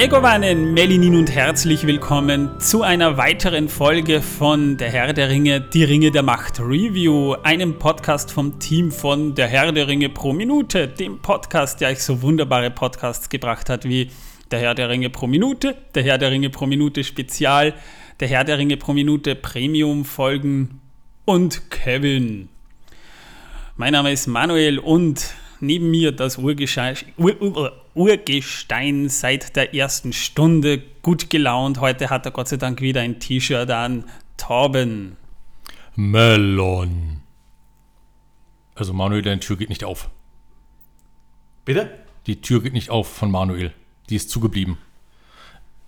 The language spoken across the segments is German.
Megowannen, Melinin und herzlich willkommen zu einer weiteren Folge von Der Herr der Ringe, die Ringe der Macht Review, einem Podcast vom Team von Der Herr der Ringe pro Minute, dem Podcast, der euch so wunderbare Podcasts gebracht hat wie Der Herr der Ringe pro Minute, Der Herr der Ringe pro Minute Spezial, Der Herr der Ringe pro Minute Premium Folgen und Kevin. Mein Name ist Manuel und neben mir das Urgestein, Urgestein seit der ersten Stunde, gut gelaunt. Heute hat er Gott sei Dank wieder ein T-Shirt an. Torben. Melon. Also Manuel, deine Tür geht nicht auf. Bitte? Die Tür geht nicht auf von Manuel. Die ist zugeblieben.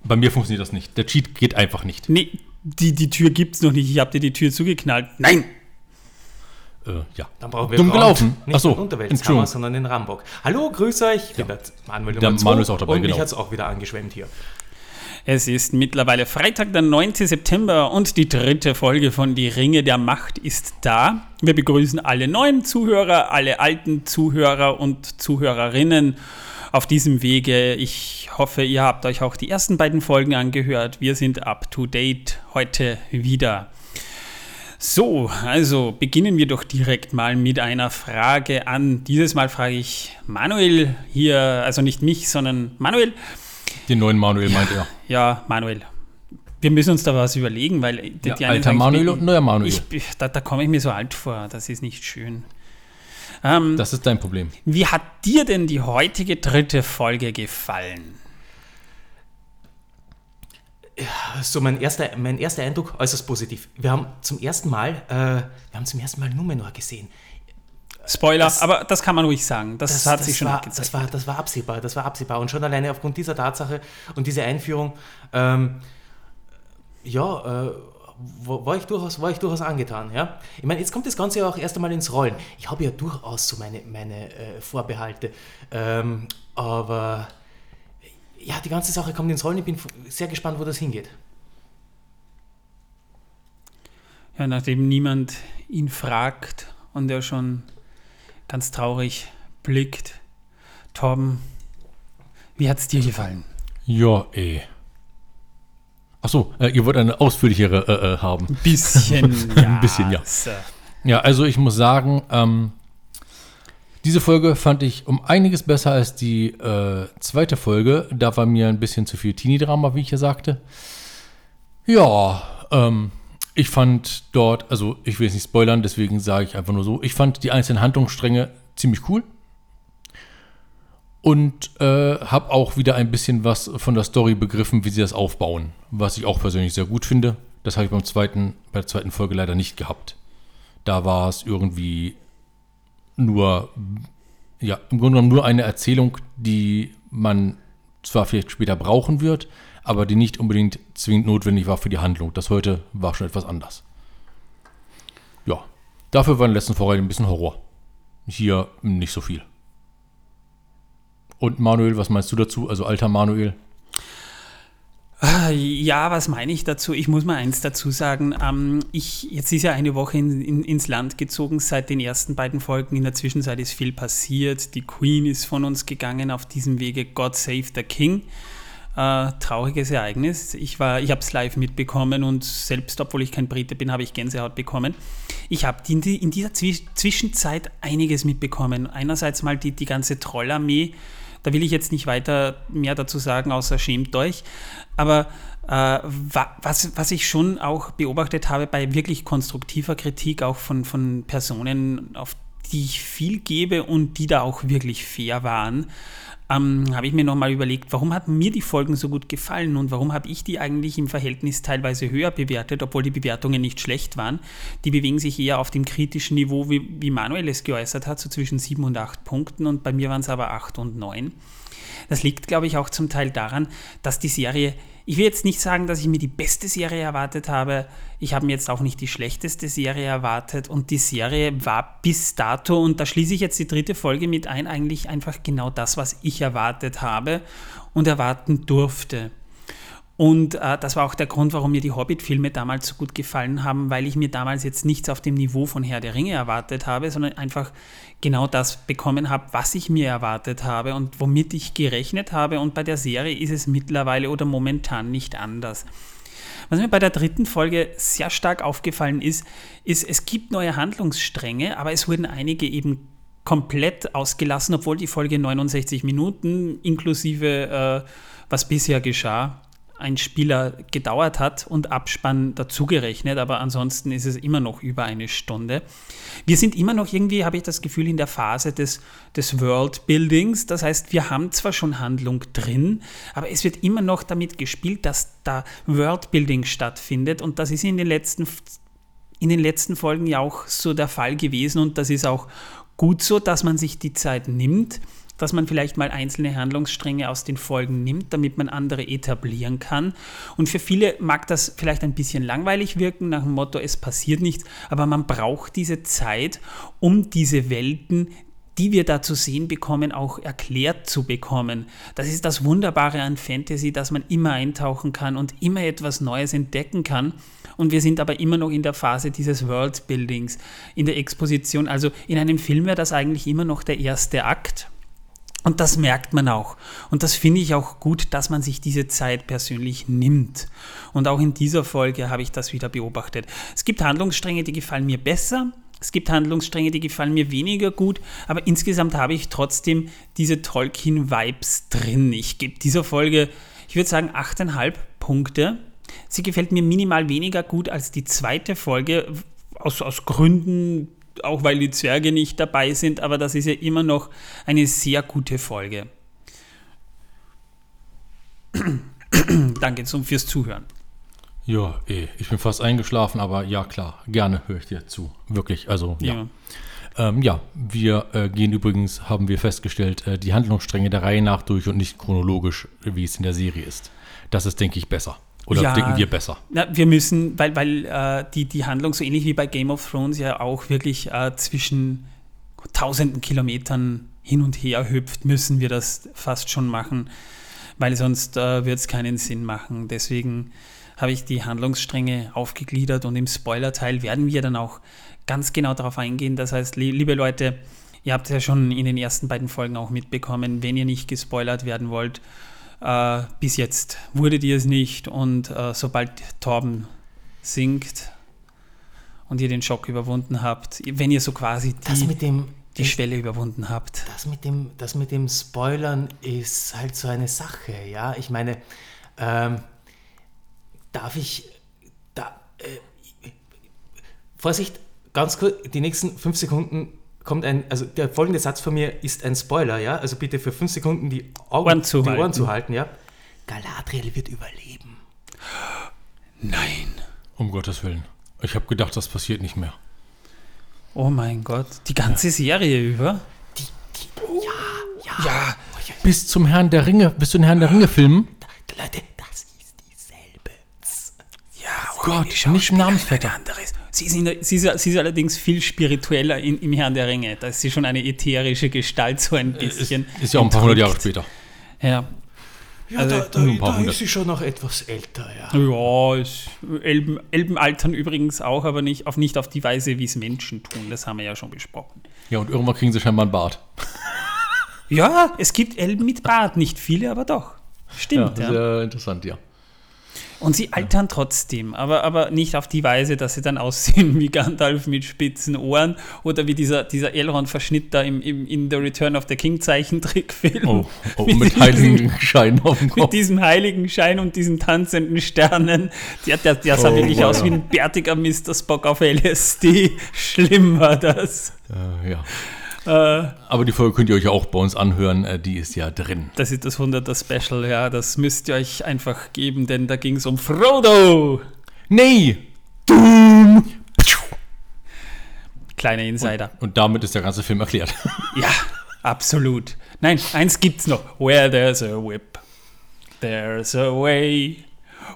Bei mir funktioniert das nicht. Der Cheat geht einfach nicht. Nee, die, die Tür gibt's noch nicht. Ich habe dir die Tür zugeknallt. Nein! Äh, ja. Dann brauchen wir Dumm gelaufen. Nicht Achso, den Unterweltshammer, sondern den Rambock. Hallo, grüß euch. Ich bin der Manuel Der zwei Manu ist auch dabei, Und genau. mich hat es auch wieder angeschwemmt hier. Es ist mittlerweile Freitag, der 9. September und die dritte Folge von Die Ringe der Macht ist da. Wir begrüßen alle neuen Zuhörer, alle alten Zuhörer und Zuhörerinnen auf diesem Wege. Ich hoffe, ihr habt euch auch die ersten beiden Folgen angehört. Wir sind up to date heute wieder. So, also beginnen wir doch direkt mal mit einer Frage an. Dieses Mal frage ich Manuel hier, also nicht mich, sondern Manuel. Den neuen Manuel meint er. Ja, Manuel. Wir müssen uns da was überlegen, weil die- Ja, die alter Manuel und neuer Manuel. Ich, da da komme ich mir so alt vor, das ist nicht schön. Ähm, Das ist dein Problem. wie hat dir denn die heutige dritte Folge gefallen? So, mein erster, mein erster Eindruck äußerst positiv. Wir haben zum ersten Mal, äh, wir haben zum ersten Mal Numenor gesehen. Spoiler, Das- aber das kann man ruhig sagen. Das, hat sich schon war, das war, das war absehbar, das war absehbar. Und schon alleine aufgrund dieser Tatsache und dieser Einführung, ähm, ja, äh, war, war, ich durchaus, war ich durchaus angetan. Ja? Ich meine, jetzt kommt das Ganze ja auch erst einmal ins Rollen. Ich habe ja durchaus so meine, meine äh, Vorbehalte. Ähm, aber ja, die ganze Sache kommt ins Rollen. Ich bin sehr gespannt, wo das hingeht. Ja, nachdem niemand ihn fragt und er schon ganz traurig blickt. Torben, wie hat's dir gefallen? Ja, eh. Achso, äh, ihr wollt eine ausführlichere äh, äh, haben. Ein bisschen, ja. Ein bisschen, ja. Ja, also ich muss sagen, ähm, diese Folge fand ich um einiges besser als die äh, zweite Folge. Da war mir ein bisschen zu viel Teenie-Drama, wie ich ja sagte. Ja, ähm, ich fand dort, also ich will jetzt nicht spoilern, deswegen sage ich einfach nur so, ich fand die einzelnen Handlungsstränge ziemlich cool. Und äh, habe auch wieder ein bisschen was von der Story begriffen, wie sie das aufbauen. Was ich auch persönlich sehr gut finde. Das habe ich beim zweiten, bei der zweiten Folge leider nicht gehabt. Da war es irgendwie nur, ja, im Grunde genommen nur eine Erzählung, die man zwar vielleicht später brauchen wird, aber die nicht unbedingt zwingend notwendig war für die Handlung. Das heute war schon etwas anders. Ja, dafür war in den letzten Folgen ein bisschen Horror. Hier nicht so viel. Und Manuel, was meinst du dazu? Also alter Manuel. Ah, Ja, was meine ich dazu? Ich muss mal eins dazu sagen. Ähm, ich, jetzt ist ja eine Woche in, in, ins Land gezogen seit den ersten beiden Folgen. In der Zwischenzeit ist viel passiert. Die Queen ist von uns gegangen auf diesem Wege. God Save the King. Äh, trauriges Ereignis. Ich, ich habe es live mitbekommen und selbst, obwohl ich kein Brite bin, habe ich Gänsehaut bekommen. Ich habe in, die, in dieser Zwisch Zwischenzeit einiges mitbekommen. Einerseits mal die, die ganze Trollarmee. Da will ich jetzt nicht weiter mehr dazu sagen, außer schämt euch. Aber äh, wa was, was ich schon auch beobachtet habe bei wirklich konstruktiver Kritik, auch von, von Personen, auf die ich viel gebe und die da auch wirklich fair waren, ähm, habe ich mir nochmal überlegt, warum hat mir die Folgen so gut gefallen und warum habe ich die eigentlich im Verhältnis teilweise höher bewertet, obwohl die Bewertungen nicht schlecht waren. Die bewegen sich eher auf dem kritischen Niveau, wie, wie Manuel es geäußert hat, so zwischen 7 und 8 Punkten und bei mir waren es aber 8 und 9. Das liegt, glaube ich, auch zum Teil daran, dass die Serie, ich will jetzt nicht sagen, dass ich mir die beste Serie erwartet habe, ich habe mir jetzt auch nicht die schlechteste Serie erwartet und die Serie war bis dato, und da schließe ich jetzt die dritte Folge mit ein, eigentlich einfach genau das, was ich erwartet habe und erwarten durfte. Und äh, das war auch der Grund, warum mir die Hobbit-Filme damals so gut gefallen haben, weil ich mir damals jetzt nichts auf dem Niveau von Herr der Ringe erwartet habe, sondern einfach genau das bekommen habe, was ich mir erwartet habe und womit ich gerechnet habe. Und bei der Serie ist es mittlerweile oder momentan nicht anders. Was mir bei der dritten Folge sehr stark aufgefallen ist, ist, es gibt neue Handlungsstränge, aber es wurden einige eben komplett ausgelassen, obwohl die Folge 69 Minuten inklusive äh, was bisher geschah, ein Spieler gedauert hat und Abspann dazugerechnet, aber ansonsten ist es immer noch über eine Stunde. Wir sind immer noch irgendwie, habe ich das Gefühl, in der Phase des, des World-Buildings. Das heißt, wir haben zwar schon Handlung drin, aber es wird immer noch damit gespielt, dass da World-Building stattfindet und das ist in den letzten in den letzten Folgen ja auch so der Fall gewesen und das ist auch gut so, dass man sich die Zeit nimmt dass man vielleicht mal einzelne Handlungsstränge aus den Folgen nimmt, damit man andere etablieren kann. Und für viele mag das vielleicht ein bisschen langweilig wirken, nach dem Motto, es passiert nichts, aber man braucht diese Zeit, um diese Welten, die wir da zu sehen bekommen, auch erklärt zu bekommen. Das ist das Wunderbare an Fantasy, dass man immer eintauchen kann und immer etwas Neues entdecken kann. Und wir sind aber immer noch in der Phase dieses Worldbuildings, in der Exposition. Also in einem Film wäre das eigentlich immer noch der erste Akt. Und das merkt man auch. Und das finde ich auch gut, dass man sich diese Zeit persönlich nimmt. Und auch in dieser Folge habe ich das wieder beobachtet. Es gibt Handlungsstränge, die gefallen mir besser. Es gibt Handlungsstränge, die gefallen mir weniger gut, aber insgesamt habe ich trotzdem diese Tolkien-Vibes drin. Ich gebe dieser Folge, ich würde sagen, 8,5 Punkte. Sie gefällt mir minimal weniger gut als die zweite Folge, aus, aus Gründen, auch weil die Zwerge nicht dabei sind, aber das ist ja immer noch eine sehr gute Folge. Danke fürs Zuhören. Ja, eh, ich bin fast eingeschlafen, aber ja, klar, gerne höre ich dir zu. Wirklich, also ja. Ja, ähm, ja wir äh, gehen übrigens, haben wir festgestellt, äh, die Handlungsstränge der Reihe nach durch und nicht chronologisch, wie es in der Serie ist. Das ist, denke ich, besser. Oder ja, denken wir besser? Na, wir müssen, weil, weil äh, die, die Handlung so ähnlich wie bei Game of Thrones ja auch wirklich äh, zwischen tausenden Kilometern hin und her hüpft, müssen wir das fast schon machen, weil sonst äh, wird es keinen Sinn machen. Deswegen habe ich die Handlungsstränge aufgegliedert und im Spoiler-Teil werden wir dann auch ganz genau darauf eingehen. Das heißt, liebe Leute, ihr habt ja schon in den ersten beiden Folgen auch mitbekommen, wenn ihr nicht gespoilert werden wollt, äh, bis jetzt wurdet ihr es nicht und äh, sobald Torben singt und ihr den Schock überwunden habt, wenn ihr so quasi die, dem, die Schwelle überwunden habt. Das mit, dem, das mit dem Spoilern ist halt so eine Sache, ja. Ich meine, ähm, darf ich da. Äh, Vorsicht, ganz kurz, die nächsten fünf Sekunden kommt ein, also der folgende Satz von mir ist ein Spoiler, ja, also bitte für fünf Sekunden die Augen, Ohren zu, die halten. Ohren zu halten, ja. Galadriel wird überleben. Nein. Um Gottes Willen. Ich habe gedacht, das passiert nicht mehr. Oh mein Gott, die ganze ja. Serie über? Die, die, ja, ja. Ja, bis zum Herrn der Ringe, bis zu den Herrn der Ringe Filmen. Leute, das ist dieselbe. Ja, oh Gott, nicht Namensvetter. Anderes. Sie ist, der, sie, ist, sie ist, allerdings viel spiritueller in, im Herrn der Ringe. Da ist sie schon eine ätherische Gestalt, so ein bisschen. Ist, ist ja auch ein paar hundert Jahre später. Ja. Ja, also, da, da, da ist sie schon noch etwas älter, ja. Ja, ist, Elben, Elben altern übrigens auch, aber nicht auf, nicht auf die Weise, wie es Menschen tun. Das haben wir ja schon besprochen. Ja, und irgendwann kriegen sie scheinbar einen Bart. ja, es gibt Elben mit Bart. Nicht viele, aber doch. Stimmt. Ja, sehr ja. interessant, ja. Und sie altern trotzdem, aber, aber nicht auf die Weise, dass sie dann aussehen wie Gandalf mit spitzen Ohren oder wie dieser, dieser Elrond-Verschnitt da im, im, in The Return of the King Zeichentrickfilm. Oh, oh mit, mit heiligen Schein auf dem Kopf. Mit diesem heiligen Schein und diesen tanzenden Sternen. Der, der, der sah oh, wirklich wow. aus wie ein bärtiger Mr. Spock auf LSD. Schlimm war das. Uh, ja. Äh, Aber die Folge könnt ihr euch auch bei uns anhören, äh, die ist ja drin. Das ist das 100er Special, ja, das müsst ihr euch einfach geben, denn da ging es um Frodo. Nee, Doom. Kleiner Insider. Und, und damit ist der ganze Film erklärt. ja, absolut. Nein, eins gibt's noch. Where there's a whip, there's a way.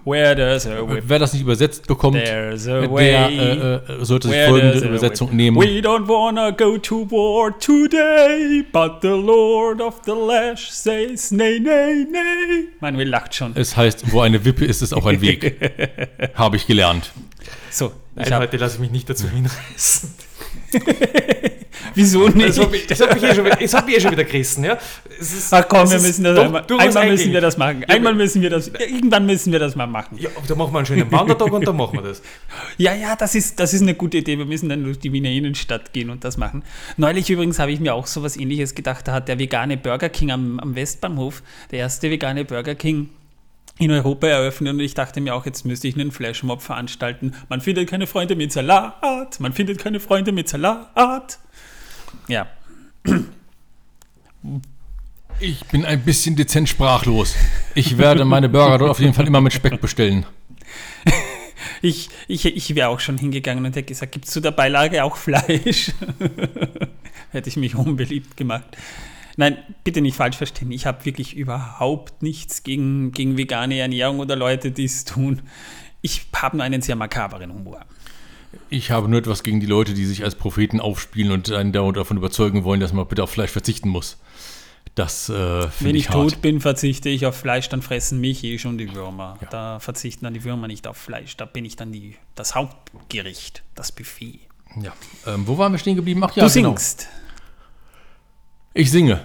Where there's a whip, Wer das nicht übersetzt bekommt, there's a der way. äh, äh, sollte sich folgende Übersetzung nehmen. We don't wanna go to war today, but the Lord of the Lash says nay, nay, nay. Manuel lacht schon. Es heißt, wo eine Wippe ist, ist auch ein Weg. Habe ich gelernt. So, ich Nein, hab, heute lasse ich mich nicht dazu hinreißen. wieso nicht? Das hat mich, das hat mich, eh, schon, hat mich eh schon wieder gerissen, ja. Ist, Ach komm, wir müssen das einmal, einmal müssen wir das machen. Ja, Einmal müssen wir das, irgendwann müssen wir das mal machen. Ja, da machen wir einen schönen Wandertag und dann machen wir das. Ja, ja, das ist, das ist eine gute Idee. Wir müssen dann durch die Wiener Innenstadt gehen und das machen. Neulich übrigens habe ich mir auch so was ähnliches gedacht. Da hat der vegane Burger King am, am Westbahnhof, der erste vegane Burger King in Europa eröffnet und ich dachte mir auch, jetzt müsste ich einen Flashmob veranstalten. Man findet keine Freunde mit Salat, man findet keine Freunde mit Salat. Ja, Ich bin ein bisschen dezent sprachlos. Ich werde meine Burger dort auf jeden Fall immer mit Speck bestellen. ich, ich, ich wäre auch schon hingegangen und hätte gesagt, gibt es zu der Beilage auch Fleisch? hätte ich mich unbeliebt gemacht. Nein, bitte nicht falsch verstehen. Ich habe wirklich überhaupt nichts gegen, gegen vegane Ernährung oder Leute, die es tun. Ich habe nur einen sehr makaberen Humor. Ich habe nur etwas gegen die Leute, die sich als Propheten aufspielen und einen dauernd davon überzeugen wollen, dass man bitte auf Fleisch verzichten muss. Das äh, Wenn ich ich tot bin, verzichte ich auf Fleisch, dann fressen mich eh schon die Würmer. Da verzichten dann die Würmer nicht auf Fleisch. Da bin ich dann die, das Hauptgericht, das Buffet. Ja. Ähm, wo waren wir stehen geblieben? Ach ja, du genau. singst. Ich singe.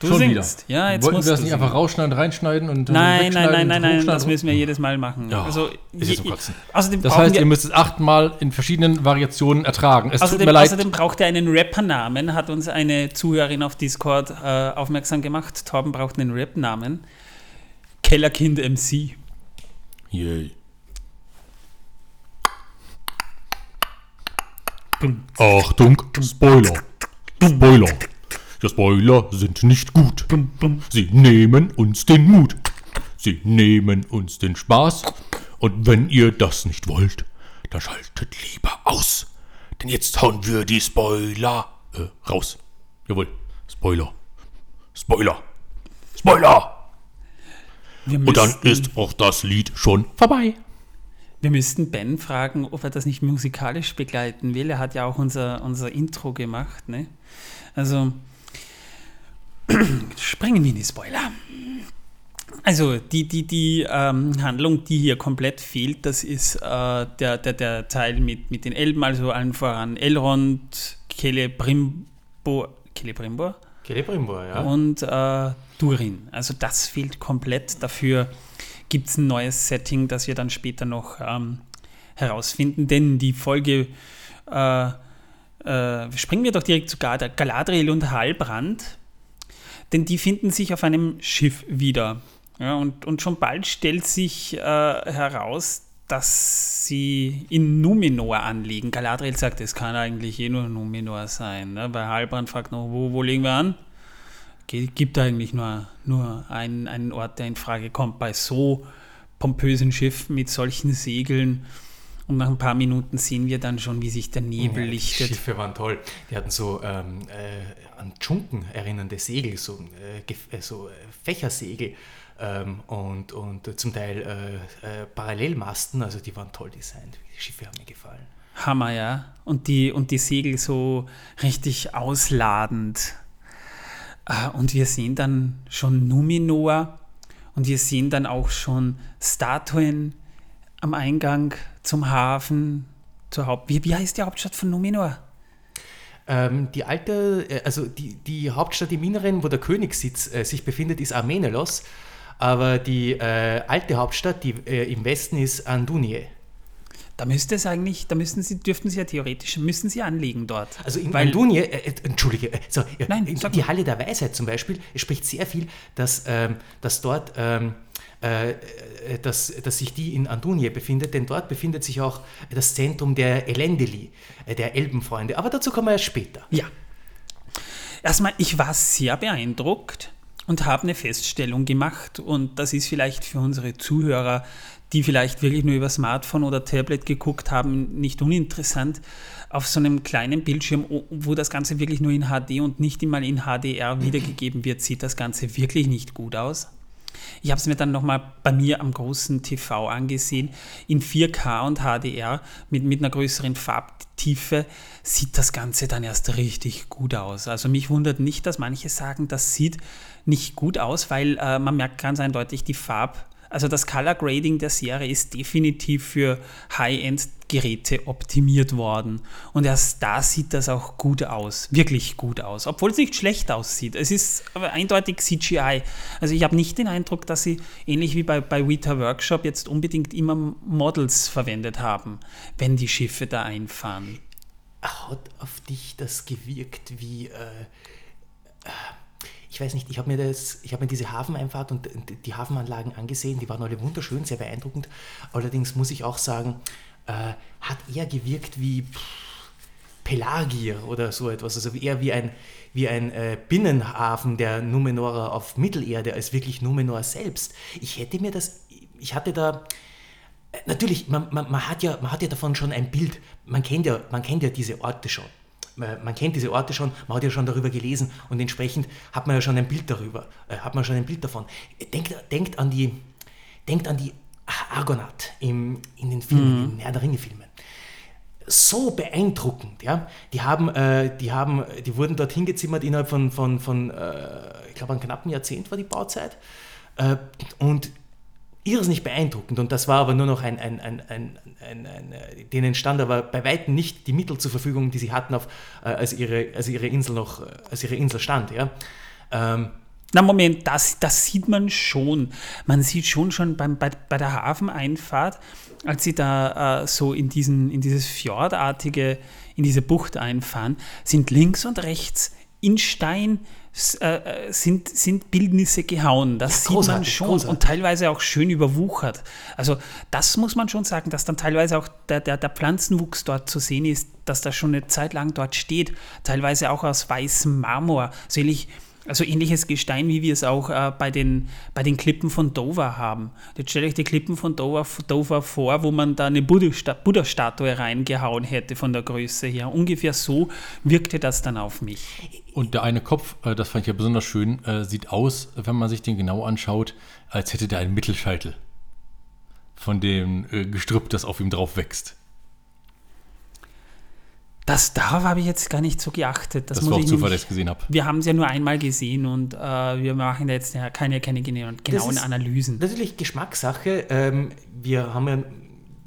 Du Schon singst. wieder. Ja, jetzt Wollten wir das nicht singen. einfach rausschneiden, reinschneiden und dann Nein, nein, nein, nein, nein, das müssen wir jedes Mal machen. Ja, also, ist je- außerdem Das heißt, ihr müsst es achtmal in verschiedenen Variationen ertragen. Es tut außerdem, mir leid. außerdem braucht er einen Rappernamen, hat uns eine Zuhörerin auf Discord äh, aufmerksam gemacht. Torben braucht einen Rap-Namen. Kellerkind MC. Yay. Achtung, Spoiler. Spoiler. Ja, Spoiler sind nicht gut. Sie nehmen uns den Mut. Sie nehmen uns den Spaß. Und wenn ihr das nicht wollt, dann schaltet lieber aus. Denn jetzt hauen wir die Spoiler äh, raus. Jawohl, Spoiler. Spoiler. Spoiler. Wir Und dann müssten, ist auch das Lied schon vorbei. wir müssten Ben fragen, ob er das nicht musikalisch begleiten will. Er hat ja auch unser, unser Intro gemacht. Ne? Also, springen wir in die Spoiler. Also die, die, die ähm, Handlung, die hier komplett fehlt, das ist äh, der, der, der Teil mit, mit den Elben, also allen voran Elrond, Celebrimbor, Celebrimbor Celebrimbor, ja. und äh, Durin. Also das fehlt komplett. Dafür gibt es ein neues Setting, das wir dann später noch ähm, herausfinden, denn die Folge äh, äh, springen wir doch direkt zu Gal- Galadriel und Halbrand, denn die finden sich auf einem Schiff wieder. Ja, und, und schon bald stellt sich äh, heraus, dass sie in Numenor anlegen. Galadriel sagt, es kann eigentlich eh nur Numenor sein. Ne? Bei Halbrand fragt noch, wo, wo legen wir an? Gibt eigentlich nur, nur einen, einen Ort, der in Frage kommt bei so pompösen Schiffen mit solchen Segeln. Und nach ein paar Minuten sehen wir dann schon, wie sich der Nebel Ja, die lichtet. Schiffe waren toll. Die hatten so ähm, äh, an Dschunken erinnernde Segel, so, äh, äh, so äh, Fächersegel ähm, und, und zum Teil äh, äh, Parallelmasten. Also die waren toll designt. Die Schiffe haben mir gefallen. Hammer, ja. Und die, und die Segel so richtig ausladend. Und wir sehen dann schon Numenor und wir sehen dann auch schon Statuen am Eingang zum Hafen, zur Haupt... Wie, wie heißt die Hauptstadt von Numenor? Ähm, die alte, äh, also die, die Hauptstadt im Inneren, wo der Königssitz äh, sich befindet, ist Armenelos. Aber die äh, alte Hauptstadt, die äh, im Westen ist Andunie. Da müsste es eigentlich, da müssten sie, dürften sie ja theoretisch, müssen sie anlegen dort. Also in Weil- Andunie, äh, äh, entschuldige, äh, so, Nein, die. Halle der Weisheit zum Beispiel, es spricht sehr viel, dass, ähm, dass dort, ähm, äh, äh, dass, dass sich die in Andunie befindet, denn dort befindet sich auch das Zentrum der Elendili, äh, der Elbenfreunde. Aber dazu kommen wir erst später. Ja. Erstmal, ich war sehr beeindruckt und habe eine Feststellung gemacht und das ist vielleicht für unsere Zuhörer, die vielleicht wirklich nur über Smartphone oder Tablet geguckt haben, nicht uninteressant. Auf so einem kleinen Bildschirm, wo das Ganze wirklich nur in HD und nicht einmal in HDR wiedergegeben wird, sieht das Ganze wirklich nicht gut aus. Ich habe es mir dann nochmal bei mir am großen TV angesehen. In 4K und HDR mit, mit einer größeren Farbtiefe sieht das Ganze dann erst richtig gut aus. Also mich wundert nicht, dass manche sagen, das sieht nicht gut aus, weil äh, man merkt ganz eindeutig die Farb also das Color Grading der Serie ist definitiv für High-End-Geräte optimiert worden. Und erst da sieht das auch gut aus, wirklich gut aus, obwohl es nicht schlecht aussieht. Es ist aber eindeutig CGI. Also ich habe nicht den Eindruck, dass sie ähnlich wie bei, bei Vita Workshop jetzt unbedingt immer Models verwendet haben, wenn die Schiffe da einfahren. Hat auf dich das gewirkt wie... Äh, äh ich weiß nicht, ich habe mir, das, mir diese Hafeneinfahrt und die Hafenanlagen angesehen, die waren alle wunderschön, sehr beeindruckend. Allerdings muss ich auch sagen, äh, hat eher gewirkt wie Pelagier oder so etwas, also eher wie ein, wie ein äh, Binnenhafen der Numenorer auf Mittelerde als wirklich Numenor selbst. Ich hätte mir das, ich hatte da, äh, natürlich, man, man, man, hat ja, man hat ja davon schon ein Bild, man kennt ja, man kennt ja diese Orte schon man kennt diese Orte schon, man hat ja schon darüber gelesen und entsprechend hat man ja schon ein Bild darüber, äh, hat man schon ein Bild davon. Denkt, denkt an die, denkt an die Argonath im, in den Filmen, mhm. in den Herr der Ringe-Filmen. So beeindruckend, ja. Die haben, äh, die haben, die wurden dort hingezimmert innerhalb von, von, von äh, ich glaube, einem knappen Jahrzehnt war die Bauzeit. Äh, und irrsinnig beeindruckend und das war aber nur noch ein, ein, ein, ein, ein, ein äh, denen stand aber bei weitem nicht die Mittel zur Verfügung, die sie hatten, auf, äh, als, ihre, als ihre Insel noch, äh, als ihre Insel stand. Ja? Ähm, na Moment, das, das sieht man schon. Man sieht schon schon beim, bei, bei der Hafeneinfahrt, als sie da äh, so in, diesen, in dieses Fjordartige, in diese Bucht einfahren, sind links und rechts in Stein äh, sind, sind Bildnisse gehauen. Das ja, sieht man schon großartig. und teilweise auch schön überwuchert. Also das muss man schon sagen, dass dann teilweise auch der, der, der Pflanzenwuchs dort zu sehen ist, dass das schon eine Zeit lang dort steht. Teilweise auch aus weißem Marmor. So ähnlich also ähnliches Gestein, wie wir es auch äh, bei, den, bei den Klippen von Dover haben. Jetzt stelle ich die Klippen von Dover, Dover vor, wo man da eine Buddha-Statue reingehauen hätte von der Größe her. Ungefähr so wirkte das dann auf mich. Und der eine Kopf, äh, das fand ich ja besonders schön, äh, sieht aus, wenn man sich den genau anschaut, als hätte der einen Mittelscheitel von dem äh, Gestrüpp, das auf ihm drauf wächst. Das darauf habe ich jetzt gar nicht so geachtet. Das, das war auch Zufall, dass ich gesehen habe. Wir haben es ja nur einmal gesehen und äh, wir machen da jetzt ja keine, keine genauen, genauen Analysen. Natürlich Geschmackssache. Ähm, wir haben ja,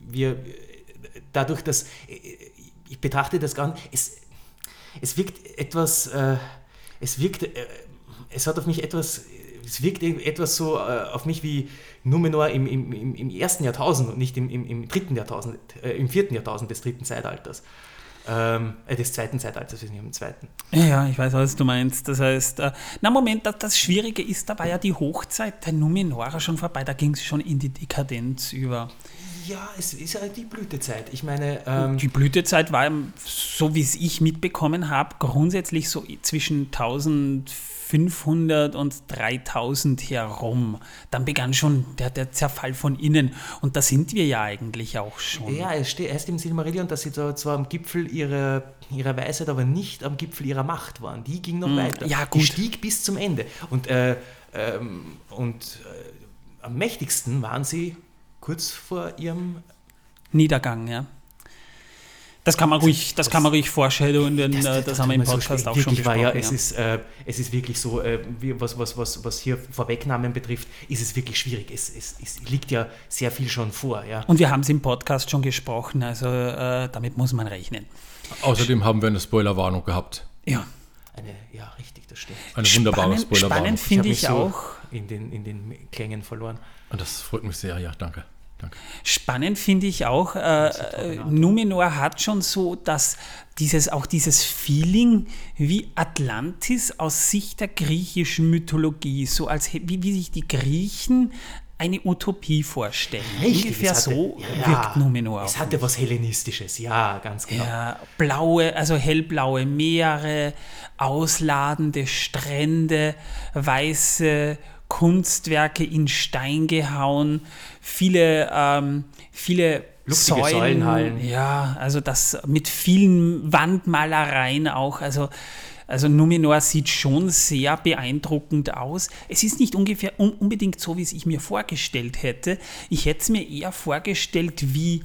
wir, dadurch, dass ich betrachte das gar nicht, es, es wirkt etwas, äh, es wirkt, äh, es hat auf mich etwas, es wirkt etwas so äh, auf mich wie Numenor im, im, im, im ersten Jahrtausend und nicht im, im, im dritten Jahrtausend, äh, im vierten Jahrtausend des dritten Zeitalters ähm, äh, des zweiten Zeitalters, wir sind im zweiten. Ja, ja, ich weiß, was du meinst. Das heißt, äh, na Moment, das, das, Schwierige ist, da war ja die Hochzeit der Numenora schon vorbei, da ging es schon in die Dekadenz über. Ja, es ist ja die Blütezeit. Ich meine. Ähm die Blütezeit war, so wie es ich mitbekommen habe, grundsätzlich so zwischen 1000 500 und 3000 herum. Dann begann schon der, der Zerfall von innen. Und da sind wir ja eigentlich auch schon. Ja, es steht erst im Silmarillion, dass sie da zwar am Gipfel ihrer, ihrer Weisheit, aber nicht am Gipfel ihrer Macht waren. Die ging noch mm, weiter. Ja, gut. Die stieg bis zum Ende. Und, äh, ähm, und äh, am mächtigsten waren sie kurz vor ihrem Niedergang, ja. Das kann man ruhig, das, das kann man ruhig vorstellen, denn das, das, das haben wir im Podcast so auch schon besprochen. Ja, es, Ist, äh, es ist wirklich so, äh, wie, was, was, was, was hier Vorwegnahmen betrifft, ist es wirklich schwierig. Es, es, es liegt ja sehr viel schon vor. Ja. Und wir haben es im Podcast schon gesprochen, also äh, damit muss man rechnen. Außerdem haben wir eine Spoilerwarnung gehabt. Ja. Eine, ja, richtig, das stimmt. Eine wunderbare Spoilerwarnung. Spannend finde ich, ich so auch. In den, in den Klängen verloren. Und das freut mich sehr, ja, danke. Danke. Spannend finde ich auch, äh, äh Numenor hat schon so, dass dieses, auch dieses Feeling wie Atlantis aus Sicht der griechischen Mythologie, so als wie, wie sich die Griechen eine Utopie vorstellen. Richtig, Ungefähr hatte, so ja, wirkt Numenor. Es hatte was Hellenistisches, ja, ganz genau. Ja, blaue, also hellblaue Meere, ausladende Strände, weiße Kunstwerke in Stein gehauen, viele, ähm, viele Säulen, Säulenhallen. Ja, also das mit vielen Wandmalereien auch. Also Also Numenor sieht schon sehr beeindruckend aus. Es ist nicht ungefähr un unbedingt so, wie es ich mir vorgestellt hätte. Ich hätte es mir eher vorgestellt wie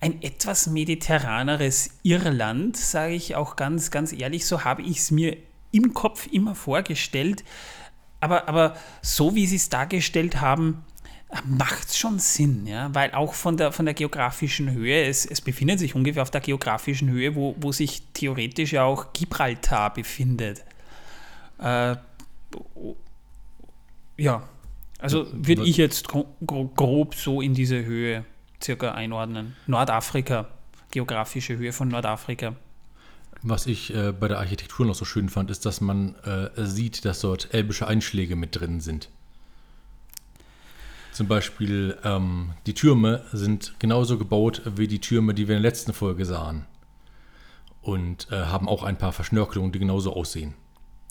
ein etwas mediterraneres Irland, sage ich auch ganz, ganz ehrlich. So habe ich es mir im Kopf immer vorgestellt. Aber, aber so wie sie es dargestellt haben, macht es schon Sinn, ja, weil auch von der, von der geografischen Höhe, es, es befindet sich ungefähr auf der geografischen Höhe, wo, wo sich theoretisch ja auch Gibraltar befindet. Äh, ja, also würde ich jetzt grob so in diese Höhe circa einordnen. Nordafrika, geografische Höhe von Nordafrika. Was ich äh, bei der Architektur noch so schön fand, ist, dass man äh, sieht, dass dort elbische Einschläge mit drin sind. Zum Beispiel ähm, die Türme sind genauso gebaut wie die Türme, die wir in der letzten Folge sahen. Und äh, haben auch ein paar Verschnörkelungen, die genauso aussehen.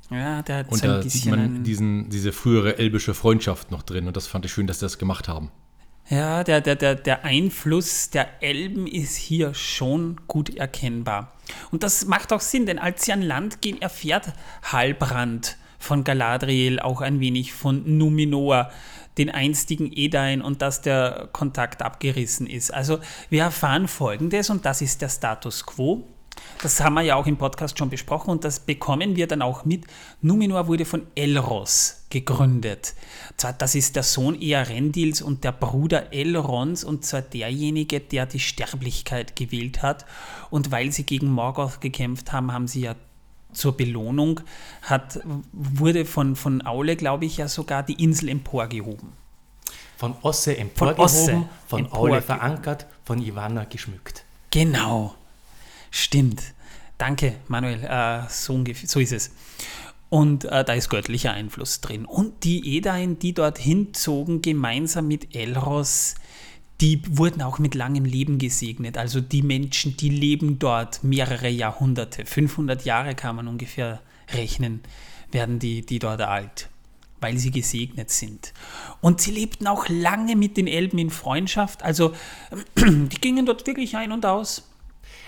Ja, hat Und so ein da sieht man diesen, diese frühere elbische Freundschaft noch drin. Und das fand ich schön, dass sie das gemacht haben. Ja, der, der, der, der Einfluss der Elben ist hier schon gut erkennbar. Und das macht auch Sinn, denn als sie an Land gehen, erfährt Halbrand von Galadriel auch ein wenig von Numenor, den einstigen Edain und dass der Kontakt abgerissen ist. Also wir erfahren Folgendes und das ist der Status quo. Das haben wir ja auch im Podcast schon besprochen und das bekommen wir dann auch mit. Numenor wurde von Elros gegründet. Das ist der Sohn Earendils und der Bruder Elrons und zwar derjenige, der die Sterblichkeit gewählt hat. Und weil sie gegen Morgoth gekämpft haben, haben sie ja zur Belohnung, hat, wurde von, von Aule, glaube ich, ja sogar die Insel emporgehoben. Von Osse emporgehoben, Osse von emporge- Aule verankert, von Ivana geschmückt. Genau, stimmt. Danke, Manuel. Äh, so, ungefähr, so ist es. Und äh, da ist göttlicher Einfluss drin. Und die Edain, die dorthin zogen, gemeinsam mit Elros, die wurden auch mit langem Leben gesegnet. Also die Menschen, die leben dort mehrere Jahrhunderte. 500 Jahre kann man ungefähr rechnen, werden die, die dort alt, weil sie gesegnet sind. Und sie lebten auch lange mit den Elben in Freundschaft. Also die gingen dort wirklich ein und aus.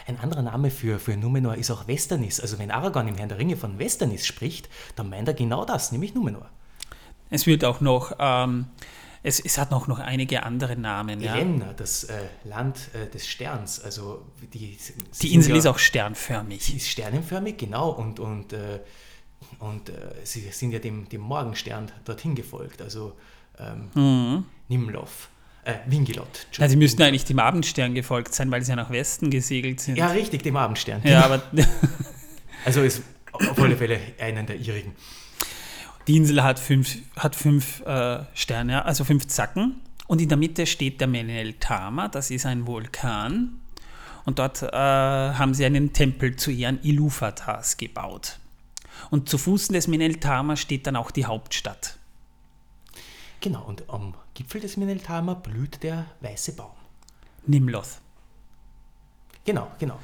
Ein anderer Name für, für Numenor ist auch Westernis. Also wenn Aragorn im Herrn der Ringe von Westernis spricht, dann meint er genau das, nämlich Numenor. Es wird auch noch, ähm, es, es hat noch, noch einige andere Namen. Ja. Elenna, das äh, Land äh, des Sterns. Also die, sie Die Insel ja, ist auch sternförmig. ist sternenförmig, genau. Und, und, äh, und äh, sie sind ja dem, dem Morgenstern dorthin gefolgt. Also ähm, Nimloth. Äh, Wingilot. Mhm. Ja, sie müssten eigentlich dem Abendstern gefolgt sein, weil sie ja nach Westen gesegelt sind. Ja, richtig, dem Abendstern. Ja, aber Also ist auf alle Fälle einen der ihrigen. Die Insel hat fünf, hat fünf äh, Sterne, also fünf Zacken. Und in der Mitte steht der Menel Tama, das ist ein Vulkan. Und dort äh, haben sie einen Tempel zu Ehren Iluvatars gebaut. Und zu Fußen des Menel Tama steht dann auch die Hauptstadt. Genau, und am Gipfel des Mineltama blüht der weiße Baum. Nimloth. Genau, genau.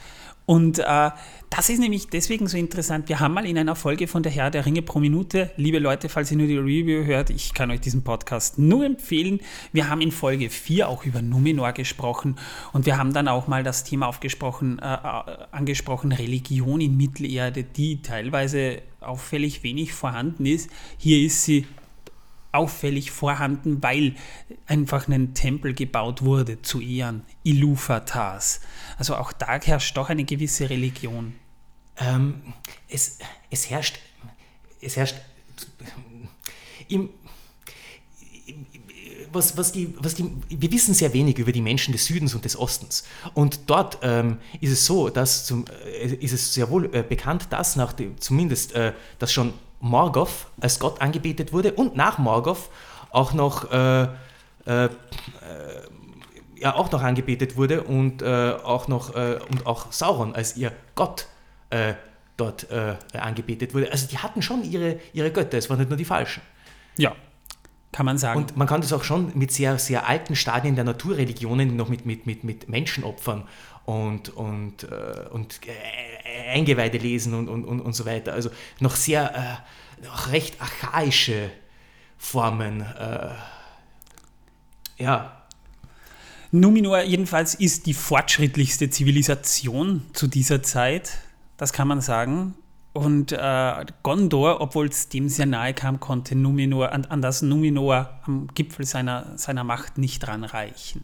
Und äh, das ist nämlich deswegen so interessant. Wir haben mal in einer Folge von Der Herr der Ringe pro Minute, liebe Leute, falls ihr nur die Review hört, ich kann euch diesen Podcast nur empfehlen. Wir haben in Folge 4 auch über Numenor gesprochen und wir haben dann auch mal das Thema aufgesprochen, äh, äh, angesprochen, Religion in Mittelerde, die teilweise auffällig wenig vorhanden ist. Hier ist sie auffällig vorhanden, weil einfach ein Tempel gebaut wurde zu Ehren Iluvatars. Also auch da herrscht doch eine gewisse Religion. Ähm, es, es herrscht, es herrscht im, was, was, die, was die, wir wissen sehr wenig über die Menschen des Südens und des Ostens. Und dort ähm, ist es so, dass zum, äh, ist es sehr wohl äh, bekannt, dass nach dem, zumindest, äh, dass schon Morgoth als Gott angebetet wurde und nach Morgoth auch noch äh, äh, ja auch noch angebetet wurde und äh, auch noch äh, und auch Sauron als ihr Gott äh, dort äh, angebetet wurde. Also die hatten schon ihre, ihre Götter, es waren nicht nur die falschen. Ja, kann man sagen. Und man kann das auch schon mit sehr, sehr alten Stadien der Naturreligionen, noch mit, mit, mit, mit Menschenopfern und, und, äh, und äh, Eingeweide lesen und, und, und, und so weiter. Also noch sehr, äh, noch recht archaische Formen. Äh, ja, Numenor jedenfalls ist die fortschrittlichste Zivilisation zu dieser Zeit. Das kann man sagen. Und äh, Gondor, obwohl es dem sehr nahe kam, konnte Numenor, an, an das Numenor am Gipfel seiner, seiner Macht nicht ranreichen.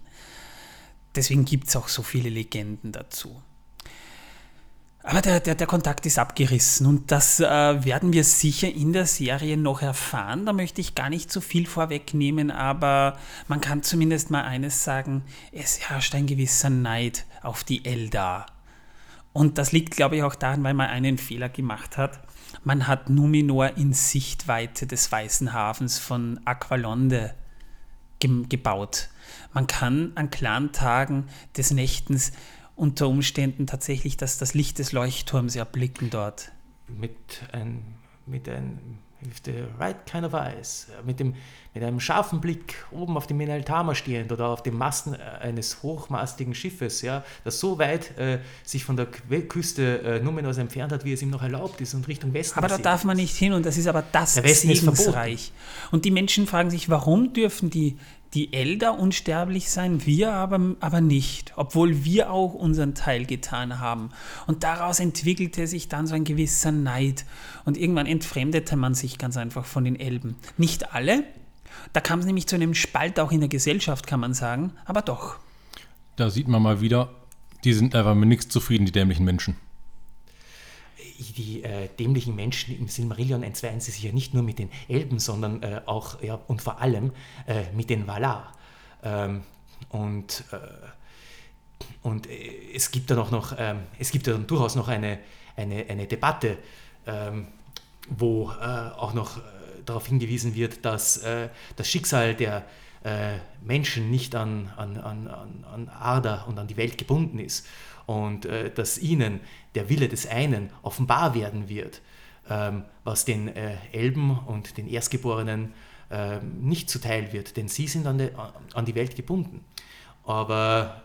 Deswegen gibt es auch so viele Legenden dazu. Aber der, der, der Kontakt ist abgerissen und das äh, werden wir sicher in der Serie noch erfahren. Da möchte ich gar nicht so viel vorwegnehmen, aber man kann zumindest mal eines sagen, es herrscht ein gewisser Neid auf die Eldar. Und das liegt, glaube ich, auch daran, weil man einen Fehler gemacht hat. Man hat Numenor in Sichtweite des Weißen Hafens von Aqualonde ge gebaut. Man kann an klaren Tagen des Nächtens unter Umständen tatsächlich das, das Licht des Leuchtturms erblicken dort. Mit, ein, mit einem with the right kind of eyes, mit, dem, mit einem scharfen Blick oben auf dem Meneltama stehend oder auf dem Masten äh, eines hochmastigen Schiffes, ja, das so weit äh, sich von der Küste äh, Numenors entfernt hat, wie es ihm noch erlaubt ist und Richtung Westen. Aber da darf man nicht hin und das ist aber das Segensreich. Und die Menschen fragen sich, warum dürfen die die Elder unsterblich sein, wir aber, aber nicht, obwohl wir auch unseren Teil getan haben. Und daraus entwickelte sich dann so ein gewisser Neid. Und irgendwann entfremdete man sich ganz einfach von den Elben. Nicht alle, da kam es nämlich zu einem Spalt auch in der Gesellschaft, kann man sagen, aber doch. Da sieht man mal wieder, die sind einfach mit nichts zufrieden, die dämlichen Menschen die äh, dämlichen Menschen im Silmarillion entzweien sie sich ja nicht nur mit den Elben, sondern äh, auch ja, und vor allem äh, mit den Valar. Ähm, und äh, und äh, es gibt dann auch noch, ähm, es gibt dann durchaus noch eine, eine, eine Debatte, ähm, wo äh, auch noch darauf hingewiesen wird, dass das Schicksal der Menschen nicht an, an, an, an Arda und an die Welt gebunden ist und äh, dass ihnen der Wille des einen offenbar werden wird, ähm, was den äh, Elben und den Erstgeborenen äh, nicht zuteil wird, denn sie sind an, de, an die Welt gebunden. Aber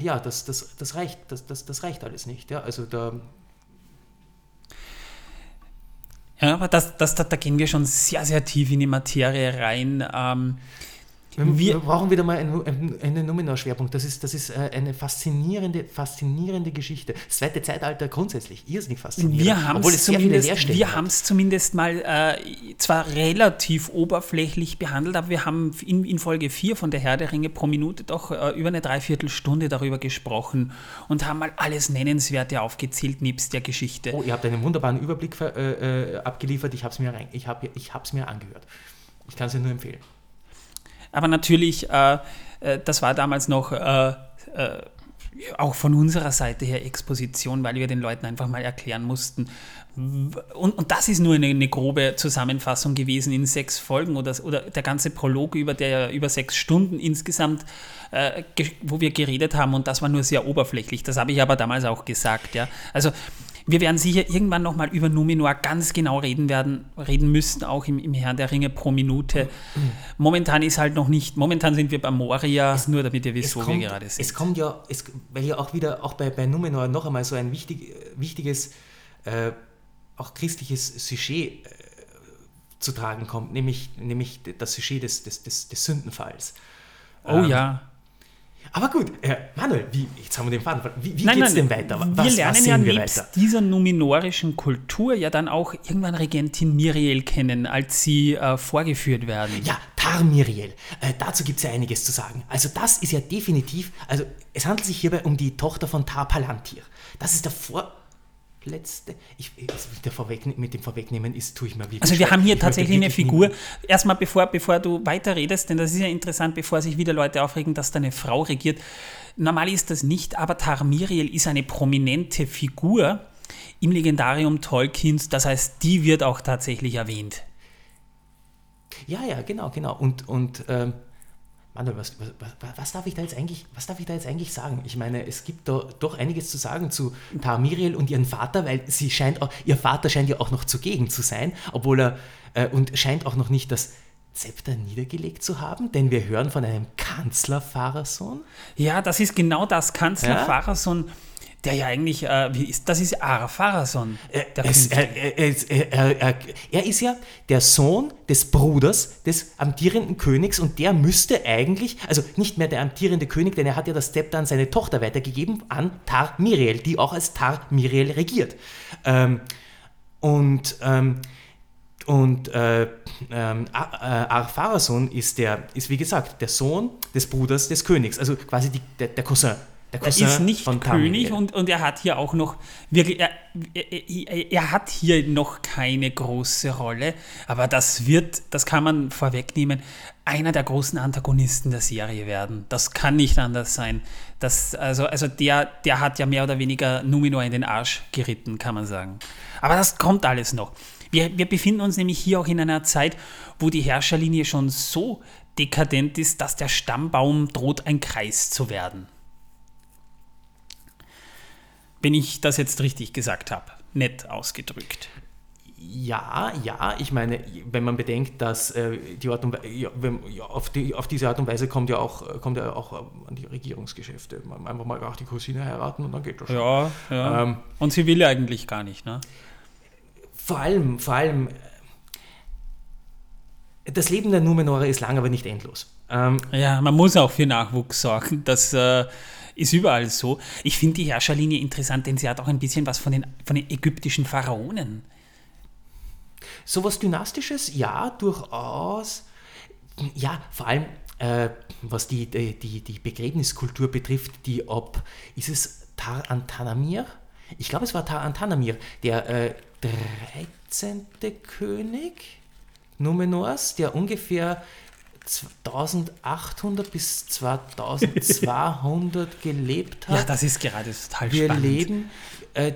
ja, das, das, das, reicht, das, das, das reicht alles nicht. Ja? Also da, ja, aber das, das, da, da, gehen wir schon sehr, sehr tief in die Materie rein. Ähm, wir, wir, brauchen wieder mal einen, einen Numenor-Schwerpunkt. Das ist, das ist äh, eine faszinierende, faszinierende Geschichte. Das zweite Zeitalter grundsätzlich irrsinnig faszinierend. Wir haben es zumindest, wir zumindest mal äh, zwar relativ oberflächlich behandelt, aber wir haben in, in Folge 4 von der Herr der Ringe pro Minute doch äh, über eine Dreiviertelstunde darüber gesprochen und haben mal alles Nennenswerte aufgezählt, nebst der Geschichte. Oh, ihr habt einen wunderbaren Überblick äh, äh, abgeliefert. Ich habe es mir, ich hab, ich mir angehört. Ich kann es dir nur empfehlen. Aber natürlich, äh, äh, das war damals noch äh, äh, auch von unserer Seite her Exposition, weil wir den Leuten einfach mal erklären mussten. Und, und das ist nur eine, eine, grobe Zusammenfassung gewesen in sechs Folgen oder, oder der ganze Prolog über, der, über sechs Stunden insgesamt, äh, wo wir geredet haben. Und das war nur sehr oberflächlich. Das habe ich aber damals auch gesagt. Ja. Also wir werden sicher irgendwann nochmal über Numenor ganz genau reden werden, reden müssen, auch im, im Herrn der Ringe pro Minute. Momentan ist halt noch nicht, momentan sind wir bei Moria, es, nur damit ihr wisst, wo kommt, wir gerade sind. Es kommt ja, es, weil ja auch wieder, auch bei, bei Numenor noch einmal so ein wichtig, wichtiges, äh, auch christliches Sujet äh, zu tragen kommt, nämlich, nämlich das Sujet des, des, des, des Sündenfalls. Oh ähm, ja. Aber gut, äh, Manuel, wie, jetzt haben wir den Faden. Wie, wie geht es denn weiter? Was, wir lernen ja nebst dieser numinorischen Kultur ja dann auch irgendwann Regentin Miriel kennen, als sie äh, vorgeführt werden. Ja, Tar Miriel. Äh, dazu gibt es ja einiges zu sagen. Also das ist ja definitiv, also es handelt sich hierbei um die Tochter von Tar Palantir. Das ist der Vor letzte. Ich, mit, mit dem Vorwegnehmen ist, tue ich mir wirklich. Also wir haben hier tatsächlich eine Figur. Erstmal, bevor, bevor du weiter redest, denn das ist ja interessant, bevor sich wieder Leute aufregen, dass da eine Frau regiert. Normal ist das nicht, aber Tarmiriel ist eine prominente Figur im Legendarium Tolkiens. Das heißt, die wird auch tatsächlich erwähnt. Ja, ja, genau, genau. Und, und ähm, Manuel, was, was, was, darf ich da jetzt eigentlich, was darf ich da jetzt eigentlich sagen? Ich meine, es gibt da doch einiges zu sagen zu Tamiriel und ihren Vater, weil sie scheint auch, ihr Vater scheint ja auch noch zugegen zu sein, obwohl er äh, und scheint auch noch nicht das Zepter niedergelegt zu haben, denn wir hören von einem Kanzlerfahrersohn. Ja, das ist genau das Kanzlerfahrersohn. Ja? Der ja eigentlich, äh, wie ist, das ist Arafarason. Der es, er, er, er, er, ist ja der Sohn des Bruders des amtierenden Königs und der müsste eigentlich, also nicht mehr der amtierende König, denn er hat ja das Zepter an seine Tochter weitergegeben, an Tar Miriel, die auch als Tar Miriel regiert. Ähm, und ähm, und äh, ähm, Ar-Pharason ist, der, ist, wie gesagt, der Sohn des Bruders des Königs, also quasi die, der, der Cousin. Der Cousin er ist nicht von König und, und er hat hier auch noch wirklich, er, er, er, hat hier noch keine große Rolle, aber das wird, das kann man vorwegnehmen, einer der großen Antagonisten der Serie werden. Das kann nicht anders sein. Das, also also der, der hat ja mehr oder weniger Numenor in den Arsch geritten, kann man sagen. Aber das kommt alles noch. Wir, wir befinden uns nämlich hier auch in einer Zeit, wo die Herrscherlinie schon so dekadent ist, dass der Stammbaum droht, ein Kreis zu werden. Wenn ich das jetzt richtig gesagt habe, nett ausgedrückt. Ja, ja, ich meine, wenn man bedenkt, dass äh, die Art und Weise, ja, ja, auf, die, auf, diese Art und Weise kommt ja auch, kommt ja auch äh, an die Regierungsgeschäfte. Einfach mal auch die Cousine heiraten und dann geht das schon. Ja, ja. Ähm, und sie will ja eigentlich gar nicht, ne? vor allem, vor allem, äh, das Leben der Numenora ist lang, aber nicht endlos. Ähm, ja, man muss auch für Nachwuchs sorgen. Das äh, ist überall so. Ich finde die Herrscherlinie interessant, denn sie hat auch ein bisschen was von den, von den ägyptischen Pharaonen. Sowas Dynastisches, ja, durchaus. Ja, vor allem, äh, was die, die, die Begräbniskultur betrifft, die ob, ist es Tar Antanamir? Ich glaube, es war Tar Antanamir, der äh, 13. König Numenors, der ungefähr 1800 bis 2200 gelebt hat. Ja, das ist gerade total Wir spannend. Wir leben äh,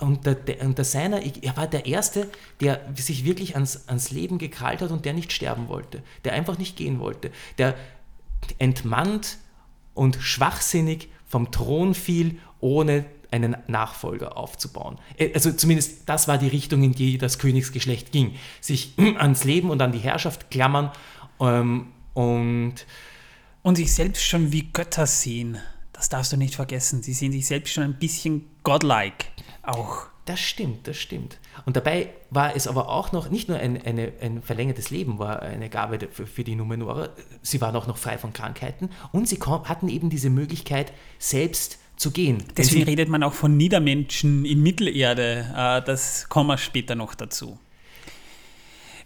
unter, unter seiner, er war der Erste, der sich wirklich ans, ans Leben gekrallt hat und der nicht sterben wollte, der einfach nicht gehen wollte, der entmannt und schwachsinnig vom Thron fiel, ohne einen Nachfolger aufzubauen. Äh, also zumindest das war die Richtung, in die das Königsgeschlecht ging. Sich ans Leben und an die Herrschaft klammern ähm, und und sich selbst schon wie Götter sehen. Das darfst du nicht vergessen. Sie sehen sich selbst schon ein bisschen godlike auch. Das stimmt, das stimmt. Und dabei war es aber auch noch, nicht nur ein, eine, ein verlängertes Leben war eine Gabe für, für die Numenora, sie waren auch noch frei von Krankheiten und sie hatten eben diese Möglichkeit, selbst zu gehen. Deswegen redet man auch von Niedermenschen in Mittelerde. Äh, das kommen wir später noch dazu.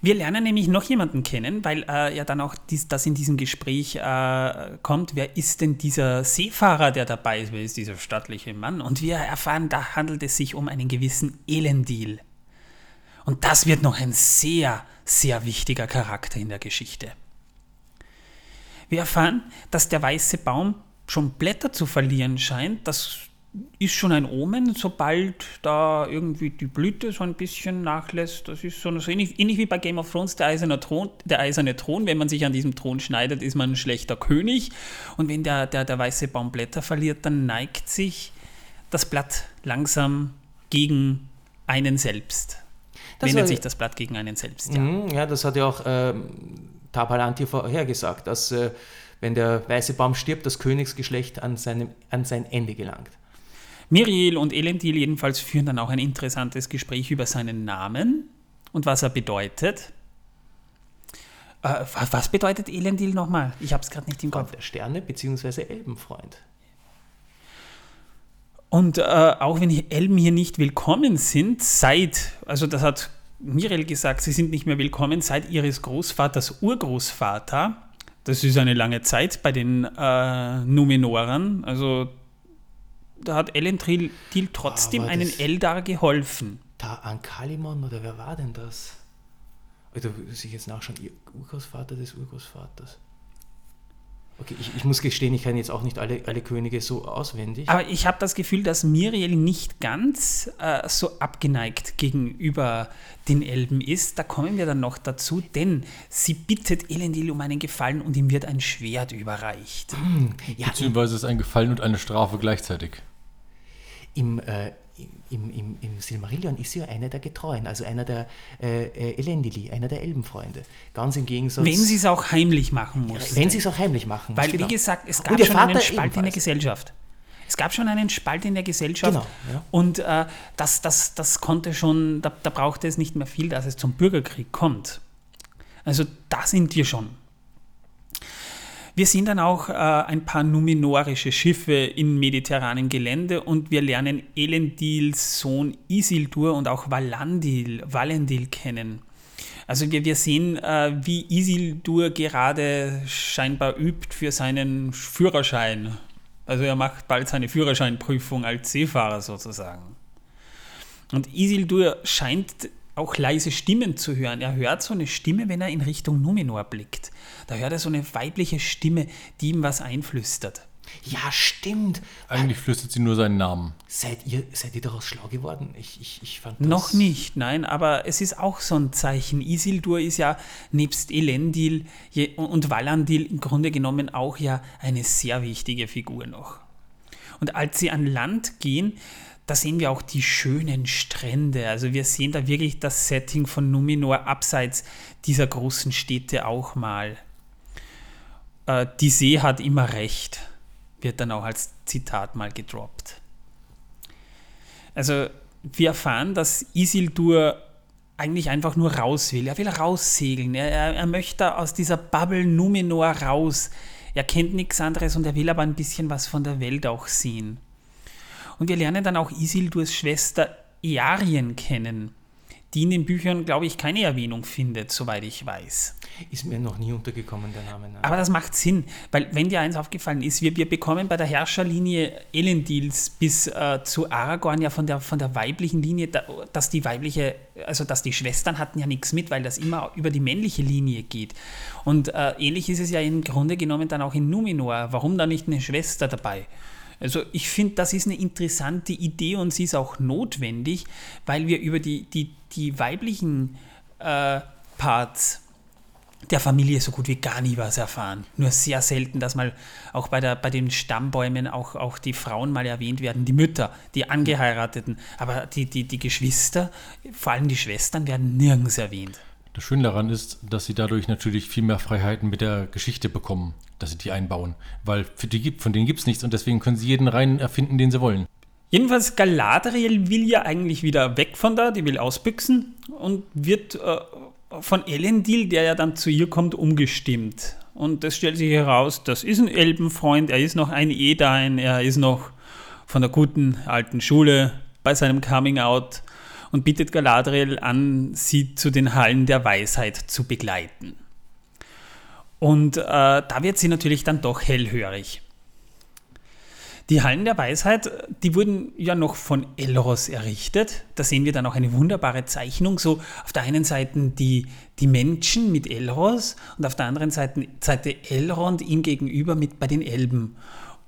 Wir lernen nämlich noch jemanden kennen, weil äh, ja dann auch dies, das in diesem Gespräch äh, kommt. Wer ist denn dieser Seefahrer, der dabei ist? Wer ist dieser stattliche Mann? Und wir erfahren, da handelt es sich um einen gewissen Elendil. Und das wird noch ein sehr, sehr wichtiger Charakter in der Geschichte. Wir erfahren, dass der weiße Baum schon Blätter zu verlieren scheint, das ist schon ein Omen, sobald da irgendwie die Blüte so ein bisschen nachlässt. Das ist so, so ähnlich, ähnlich, wie bei Game of Thrones, der eiserne, Thron, der eiserne Thron. Wenn man sich an diesem Thron schneidet, ist man ein schlechter König. Und wenn der, der, der weiße Baum Blätter verliert, dann neigt sich das Blatt langsam gegen einen selbst. Das Wendet sich das Blatt gegen einen selbst, ja. Mhm, ja, das hat ja auch ähm, Tabalanti vorhergesagt, dass äh, wenn der weiße Baum stirbt, das Königsgeschlecht an, seinem, an sein Ende gelangt. Miriel und Elendil jedenfalls führen dann auch ein interessantes Gespräch über seinen Namen und was er bedeutet. Äh, was bedeutet Elendil nochmal? Ich habe es gerade nicht im Kopf. Der Sterne bzw. Elbenfreund. Und äh, auch wenn die Elben hier nicht willkommen sind, seit, also das hat Miriel gesagt, sie sind nicht mehr willkommen, seit ihres Großvaters Urgroßvater das ist eine lange Zeit bei den äh, Numenorern. Also da hat Elendil trotzdem ah, einen Eldar geholfen. Da an Kalimon oder wer war denn das? Oder muss ich jetzt nachschauen, ihr Urgroßvater des Urgroßvaters? Okay, ich, ich, muss gestehen, ich kenne jetzt auch nicht alle, alle Könige so auswendig. Aber ich habe das Gefühl, dass Miriel nicht ganz äh, so abgeneigt gegenüber den Elben ist. Da kommen wir dann noch dazu, denn sie bittet Elendil um einen Gefallen und ihm wird ein Schwert überreicht. Hm, ja, Beziehungsweise ist ein Gefallen und eine Strafe gleichzeitig. Im, äh, im, im, im Silmarillion ist sie ja einer der Getreuen, also einer der äh, äh, Elendili, einer der Elbenfreunde. Ganz im Gegensatz. Wenn sie es auch heimlich machen muss. Wenn sie es auch heimlich machen muss. Weil, genau. wie gesagt, es gab schon Vater einen Spalt in der Gesellschaft. Es gab schon einen Spalt in der Gesellschaft Genau, ja. und äh, das, das, das konnte schon, da, da brauchte es nicht mehr viel, dass es zum Bürgerkrieg kommt. Also da sind wir schon. Wir sehen dann auch äh, ein paar numenorische Schiffe in mediterranem Gelände und wir lernen Elendils Sohn Isildur und auch Valandil, Valendil kennen. Also wir, wir sehen, äh, wie Isildur gerade scheinbar übt für seinen Führerschein. Also er macht bald seine Führerscheinprüfung als Seefahrer sozusagen. Und Isildur scheint auch leise Stimmen zu hören. Er hört so eine Stimme, wenn er in Richtung Numenor blickt. Da hört er so eine weibliche Stimme, die ihm was einflüstert. Ja, stimmt. Eigentlich flüstert sie nur seinen Namen. Seid ihr, seid ihr daraus schlau geworden? Ich, ich, ich fand das Noch nicht, nein, aber es ist auch so ein Zeichen. Isildur ist ja nebst Elendil und Valandil im Grunde genommen auch ja eine sehr wichtige Figur noch. Und als sie an Land gehen, da sehen wir auch die schönen Strände. Also wir sehen da wirklich das Setting von Numenor abseits dieser großen Städte auch mal. Äh, die See hat immer recht, wird dann auch als Zitat mal gedroppt. Also wir erfahren, dass Isildur eigentlich einfach nur raus will. Er will raussegeln. Er, er, er möchte aus dieser Bubble Numenor raus. Er kennt nichts anderes und er will aber ein bisschen was von der Welt auch sehen. Und wir lernen dann auch Isildurs Schwester Earien kennen, die in den Büchern, glaube ich, keine Erwähnung findet, soweit ich weiß. Ist mir noch nie untergekommen, der Name. nein. Aber das macht Sinn, weil wenn dir eins aufgefallen ist, wir, wir bekommen bei der Herrscherlinie Elendils bis äh, zu Aragorn ja von der, von der weiblichen Linie, da, dass die weibliche, also dass die Schwestern hatten ja nichts mit, weil das immer über die männliche Linie geht. Und äh, ähnlich ist es ja im Grunde genommen dann auch in Numenor. Warum da nicht eine Schwester dabei? Also ich finde, das ist eine interessante Idee und sie ist auch notwendig, weil wir über die, die, die weiblichen äh, Parts der Familie so gut wie gar nie was erfahren. Nur sehr selten, dass mal auch bei, der, bei den Stammbäumen auch, auch die Frauen mal erwähnt werden, die Mütter, die Angeheirateten. Aber die, die, die Geschwister, vor allem die Schwestern, werden nirgends erwähnt. Das Schöne daran ist, dass sie dadurch natürlich viel mehr Freiheiten mit der Geschichte bekommen, dass sie die einbauen. Weil für die von denen gibt es nichts und deswegen können sie jeden rein erfinden, den sie wollen. Jedenfalls, Galadriel will ja eigentlich wieder weg von da, die will ausbüchsen und wird äh, von Elendil, der ja dann zu ihr kommt, umgestimmt. Und das stellt sich heraus, das ist ein Elbenfreund, er ist noch ein Edain, er ist noch von der guten alten Schule bei seinem Coming-out und bittet Galadriel an, sie zu den Hallen der Weisheit zu begleiten. Und äh, da wird sie natürlich dann doch hellhörig. Die Hallen der Weisheit, die wurden ja noch von Elros errichtet. Da sehen wir dann auch eine wunderbare Zeichnung. So auf der einen Seite die, die Menschen mit Elros und auf der anderen Seite, Seite Elrond ihm gegenüber mit bei den Elben.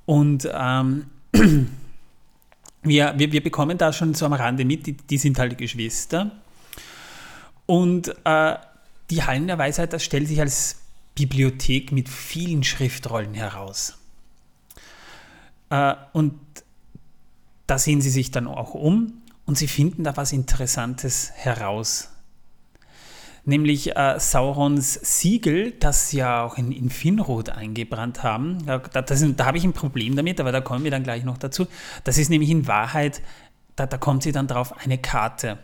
Und ähm, wir, wir, wir bekommen da schon so am Rande mit, die, die sind halt Geschwister. Und äh, die Hallen der Weisheit, das stellt sich als Bibliothek mit vielen Schriftrollen heraus. Äh, und da sehen sie sich dann auch um und sie finden da was Interessantes heraus. Nämlich äh, Saurons Siegel, das sie ja auch in, in Finrod eingebrannt haben. Da, da, da habe ich ein Problem damit, aber da kommen wir dann gleich noch dazu. Das ist nämlich in Wahrheit, da, da kommt sie dann drauf, eine Karte.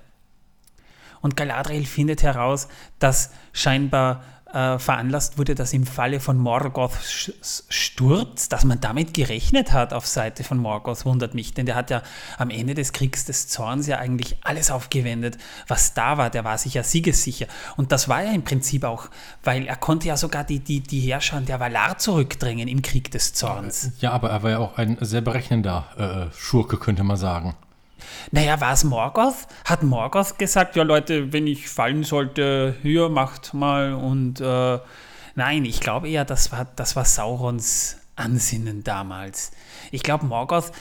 Und Galadriel findet heraus, dass scheinbar äh, veranlasst wurde, dass im Falle von Morgoths Sturz, dass man damit gerechnet hat auf Seite von Morgoth, wundert mich, denn der hat ja am Ende des Kriegs des Zorns ja eigentlich alles aufgewendet, was da war, der war sich ja siegessicher. Und das war ja im Prinzip auch, weil er konnte ja sogar die, die, die Herrscher der Valar zurückdrängen im Krieg des Zorns. Ja, aber er war ja auch ein sehr berechnender äh, Schurke, könnte man sagen. Naja, war es Morgoth? Hat Morgoth gesagt, ja Leute, wenn ich fallen sollte, hier macht mal und äh, nein, ich glaube eher, das war, das war Saurons Ansinnen damals. Ich glaube, Morgoth,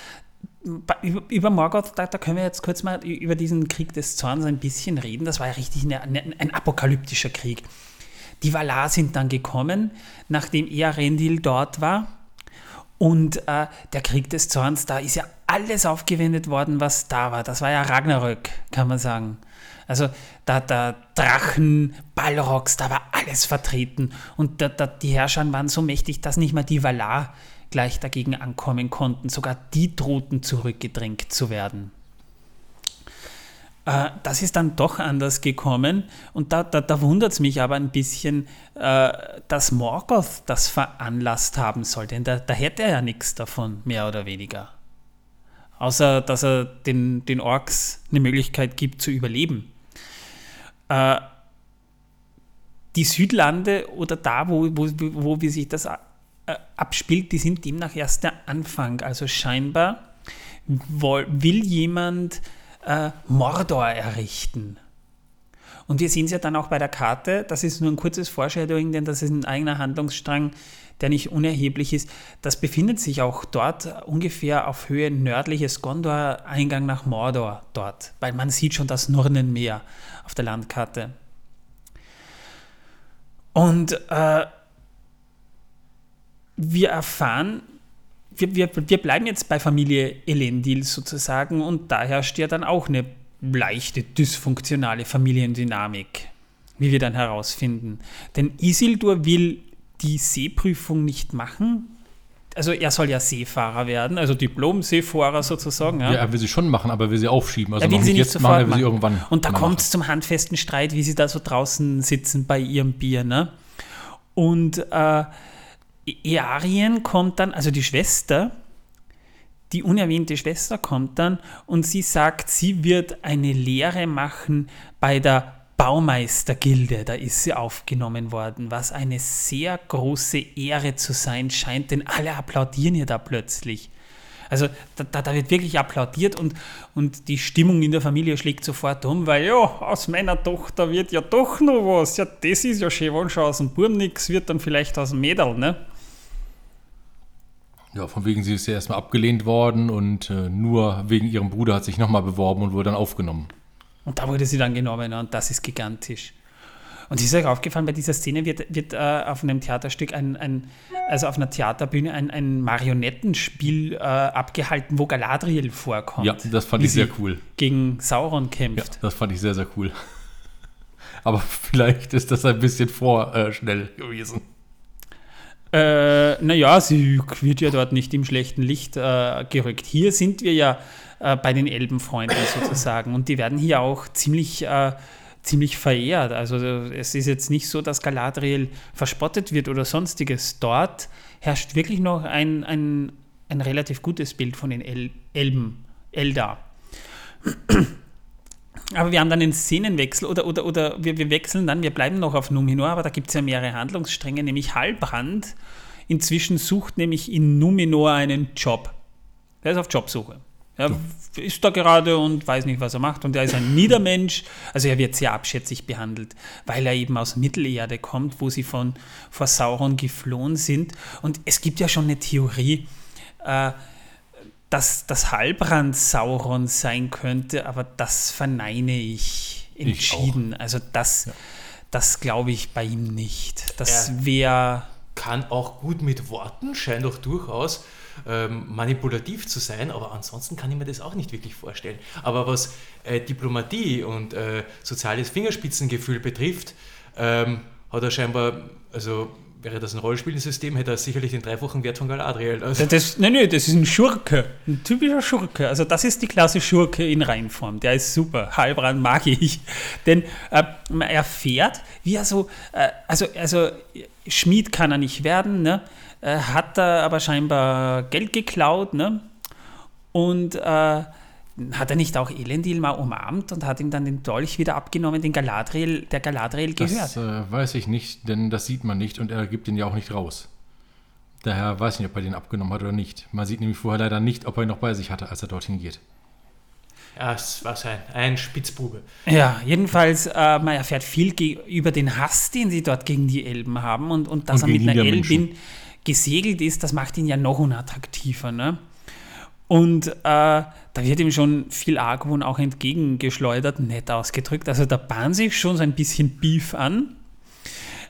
über Morgoth, da, da können wir jetzt kurz mal über diesen Krieg des Zorns ein bisschen reden. Das war ja richtig eine, eine, ein apokalyptischer Krieg. Die Valar sind dann gekommen, nachdem Earendil dort war. Und äh, der Krieg des Zorns, da ist ja alles aufgewendet worden, was da war. Das war ja Ragnarök, kann man sagen. Also da, da Drachen, Balrogs, da war alles vertreten. Und da, da, die Herrscher waren so mächtig, dass nicht mal die Valar, gleich dagegen ankommen konnten. Sogar die drohten zurückgedrängt zu werden. Äh, das ist dann doch anders gekommen und da, da, da wundert es mich aber ein bisschen, äh, dass Morgoth das veranlasst haben soll, denn da, da hätte er ja nichts davon, mehr oder weniger. Außer, dass er den, den Orks eine Möglichkeit gibt zu überleben. Äh, die Südlande oder da, wo, wo, wo wie sich das abspielt, die sind demnach erst der Anfang. Also scheinbar will jemand äh, Mordor errichten. Und wir sehen es ja dann auch bei der Karte, das ist nur ein kurzes Foreshadowing, denn das ist ein eigener Handlungsstrang, der nicht unerheblich ist. Das befindet sich auch dort ungefähr auf Höhe nördliches Gondor, Eingang nach Mordor dort, weil man sieht schon das Nurnenmeer auf der Landkarte. Und äh, wir erfahren wir, wir, wir bleiben jetzt bei Familie Elendil sozusagen und da herrscht ja dann auch eine leichte dysfunktionale Familiendynamik, wie wir dann herausfinden. Denn Isildur will die Seeprüfung nicht machen. Also er soll ja Seefahrer werden, also Diplom-Seefahrer sozusagen. Ja. ja. er will sie schon machen, aber will sie aufschieben. Also er will sie nicht jetzt machen, er will sie irgendwann. Und da kommt es zum handfesten Streit, wie sie da so draußen sitzen bei ihrem Bier. Ne? Und äh, Earien kommt dann, also die Schwester, die unerwähnte Schwester kommt dann und sie sagt, sie wird eine Lehre machen bei der Baumeistergilde, da ist sie aufgenommen worden, was eine sehr große Ehre zu sein scheint, denn alle applaudieren ihr da plötzlich. Also da, da, wird wirklich applaudiert und, und die Stimmung in der Familie schlägt sofort um, weil ja, aus meiner Tochter wird ja doch noch was. Ja, das ist ja schön, wenn schon aus dem Burm nichts wird, dann vielleicht aus dem Mädel, ne? Ja, von wegen, sie ist ja erstmal abgelehnt worden und äh, nur wegen ihrem Bruder hat sich nochmal beworben und wurde dann aufgenommen. Und da wurde sie dann genommen und das ist gigantisch. Und ist euch aufgefallen, bei dieser Szene wird, wird äh, auf einem Theaterstück, ein, ein, also auf einer Theaterbühne, ein, ein Marionettenspiel äh, abgehalten, wo Galadriel vorkommt. Ja, das fand ich sehr cool. Gegen Sauron kämpft. Ja, das fand ich sehr, sehr cool. Aber vielleicht ist das ein bisschen vorschnell äh, gewesen. Äh, naja, sie wird ja dort nicht im schlechten Licht äh, gerückt. Hier sind wir ja äh, bei den Elbenfreunden sozusagen und die werden hier auch ziemlich, äh, ziemlich verehrt. Also es ist jetzt nicht so, dass Galadriel verspottet wird oder sonstiges. Dort herrscht wirklich noch ein, ein, ein relativ gutes Bild von den El Elben, Eldar. Aber wir haben dann einen Szenenwechsel oder, oder, oder wir, wir wechseln dann, wir bleiben noch auf Numenor, aber da gibt es ja mehrere Handlungsstränge, nämlich Halbrand inzwischen sucht nämlich in Numenor einen Job. Er ist auf Jobsuche. Er ist da gerade und weiß nicht, was er macht. Und er ist ein Niedermensch. Also er wird sehr abschätzig behandelt, weil er eben aus Mittelerde kommt, wo sie von vor Sauron geflohen sind. Und es gibt ja schon eine Theorie, äh, dass das Halbrand Sauron sein könnte, aber das verneine ich entschieden. Ich also das, ja. das glaube ich bei ihm nicht. Das wäre. Kann auch gut mit Worten, scheint auch durchaus ähm, manipulativ zu sein, aber ansonsten kann ich mir das auch nicht wirklich vorstellen. Aber was äh, Diplomatie und äh, soziales Fingerspitzengefühl betrifft, ähm, hat er scheinbar, also Wäre das ein Rollenspielsystem, hätte er sicherlich den dreifachen Wert von Galadriel. Also das, nein, nein, das ist ein Schurke. Ein typischer Schurke. Also das ist die Klasse Schurke in Reinform. Der ist super. Halbrand mag ich. Denn äh, man erfährt, wie er so, äh, also, also Schmied kann er nicht werden, ne? Äh, hat er aber scheinbar Geld geklaut, ne? Und äh, hat er nicht auch Elendil mal umarmt und hat ihm dann den Dolch wieder abgenommen, den Galadriel, der Galadriel gehört? Das äh, weiß ich nicht, denn das sieht man nicht und er gibt ihn ja auch nicht raus. Daher weiß ich nicht, ob er den abgenommen hat oder nicht. Man sieht nämlich vorher leider nicht, ob er ihn noch bei sich hatte, als er dorthin geht. Ja, es war sein, ein Spitzbube. Ja, jedenfalls, äh, man erfährt viel über den Hass, den sie dort gegen die Elben haben und, und dass und er mit einer Elbin gesegelt ist, das macht ihn ja noch unattraktiver. Ne? Und äh, da wird ihm schon viel Argwohn auch entgegengeschleudert, nett ausgedrückt. Also da bahnt sich schon so ein bisschen Beef an.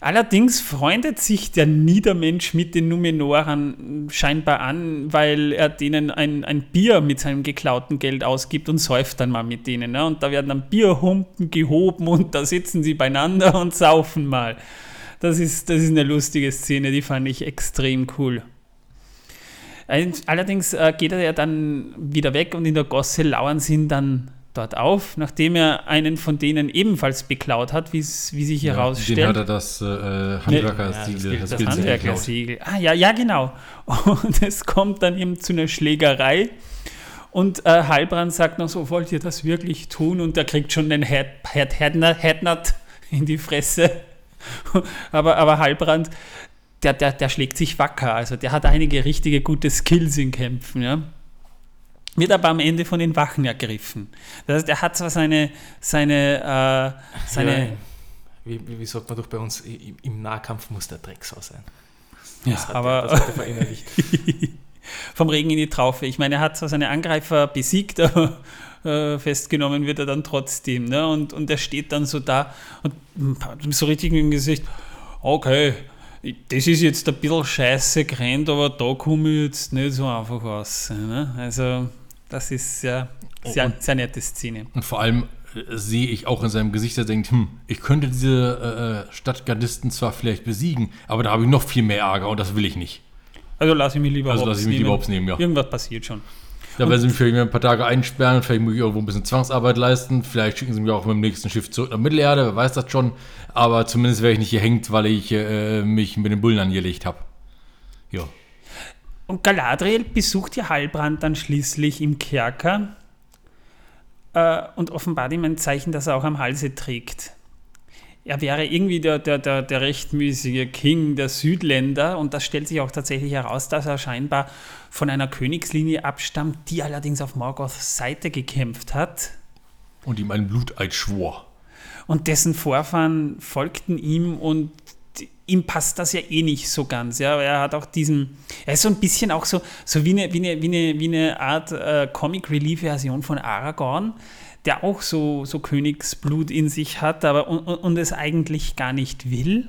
Allerdings freundet sich der Niedermensch mit den Numenoran scheinbar an, weil er denen ein, ein Bier mit seinem geklauten Geld ausgibt und säuft dann mal mit denen. Ne? Und da werden dann Bierhumpen gehoben und da sitzen sie beieinander und saufen mal. Das ist, das ist eine lustige Szene, die fand ich extrem cool. Allerdings äh, geht er ja dann wieder weg und in der Gosse lauern sie ihn dann dort auf, nachdem er einen von denen ebenfalls beklaut hat, wie sich ja, herausstellt. Den hat er das äh, Handwerkersiegel. Ja, das, das, das Handwerkersiegel. Ah ja, ja genau. Und es kommt dann eben zu einer Schlägerei. Und äh, Heilbrand sagt noch so, wollt ihr das wirklich tun? Und er kriegt schon den Head, Head, Headnut, Headnut in die Fresse. aber, aber Heilbrand, der, der, der schlägt sich wacker. Also der hat einige richtige gute Skills in Kämpfen. Ja? wird aber am Ende von den Wachen ergriffen. Das heißt, er hat zwar seine, seine, äh, seine ja, wie, wie, sagt man doch bei uns, im Nahkampf muss der Drecksau sein. Das ja, aber er, verinnerlicht. vom Regen in die Traufe. Ich meine, er hat zwar seine Angreifer besiegt, aber äh, festgenommen wird er dann trotzdem. Ne? Und, und er steht dann so da und so richtig dem Gesicht, okay, das ist jetzt ein bisschen scheiße gerannt, aber da komme ich jetzt nicht so einfach raus. Ne? Also das ist ja sehr, sehr nette Szene. Und vor allem äh, sehe ich auch in seinem Gesicht, er denkt, hm, ich könnte diese äh, Stadtgardisten zwar vielleicht besiegen, aber da habe ich noch viel mehr Ärger und das will ich nicht. Also lasse ich mich lieber also lasse ich mich lieber hops nehmen, ja. Irgendwas passiert schon. Da werden sie mich vielleicht ein paar Tage einsperren, vielleicht muss ich irgendwo ein bisschen Zwangsarbeit leisten, vielleicht schicken sie mich auch mit dem nächsten Schiff zurück nach Mittelerde, wer weiß das schon. Aber zumindest wäre ich nicht gehängt, weil ich äh, mich mit den Bullen angelegt habe. Ja. Und Galadriel besucht ja Halbrand dann schließlich im Kerker äh, und offenbart ihm ein Zeichen, das er auch am Halse trägt. Er wäre irgendwie der, der, der, der rechtmäßige King der Südländer und das stellt sich auch tatsächlich heraus, dass er scheinbar von einer Königslinie abstammt, die allerdings auf Morgoths Seite gekämpft hat. Und ihm einen Bluteid schwor. Und dessen Vorfahren folgten ihm und ihm passt das ja eh nicht so ganz. Ja, er hat auch diesen, er ist so ein bisschen auch so, so wie, eine, wie, eine, wie, eine, wie eine Art äh, Comic Relief Version von Aragorn, der auch so, so Königsblut in sich hat, aber und, und es eigentlich gar nicht will.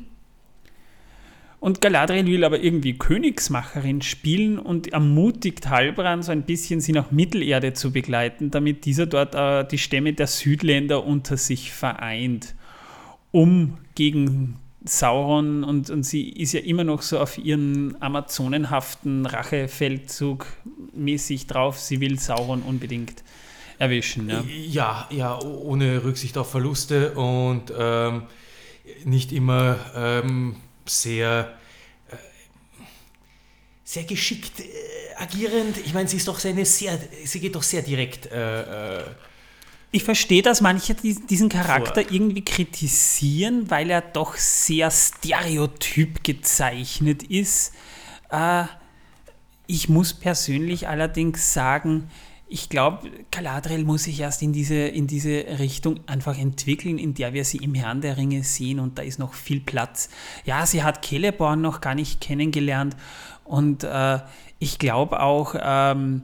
Und Galadriel will aber irgendwie Königsmacherin spielen und ermutigt Halbrand so ein bisschen, sie nach Mittelerde zu begleiten, damit dieser dort äh, die Stämme der Südländer unter sich vereint, um gegen Sauron und, und sie ist ja immer noch so auf ihren amazonenhaften Rachefeldzug mäßig drauf. Sie will Sauron unbedingt erwischen. Ja, ja, ja ohne Rücksicht auf Verluste und ähm, nicht immer ähm, sehr, äh, sehr geschickt äh, agierend. Ich meine, sie ist doch sehr, sehr, sie geht doch sehr direkt. Äh, äh ich verstehe, dass manche diesen Charakter Vor. irgendwie kritisieren, weil er doch sehr stereotyp gezeichnet ist. Ich muss persönlich allerdings sagen, ich glaube, Galadriel muss sich erst in diese, in diese Richtung einfach entwickeln, in der wir sie im Herrn der Ringe sehen und da ist noch viel Platz. Ja, sie hat Celeborn noch gar nicht kennengelernt und äh, ich glaube auch, ähm,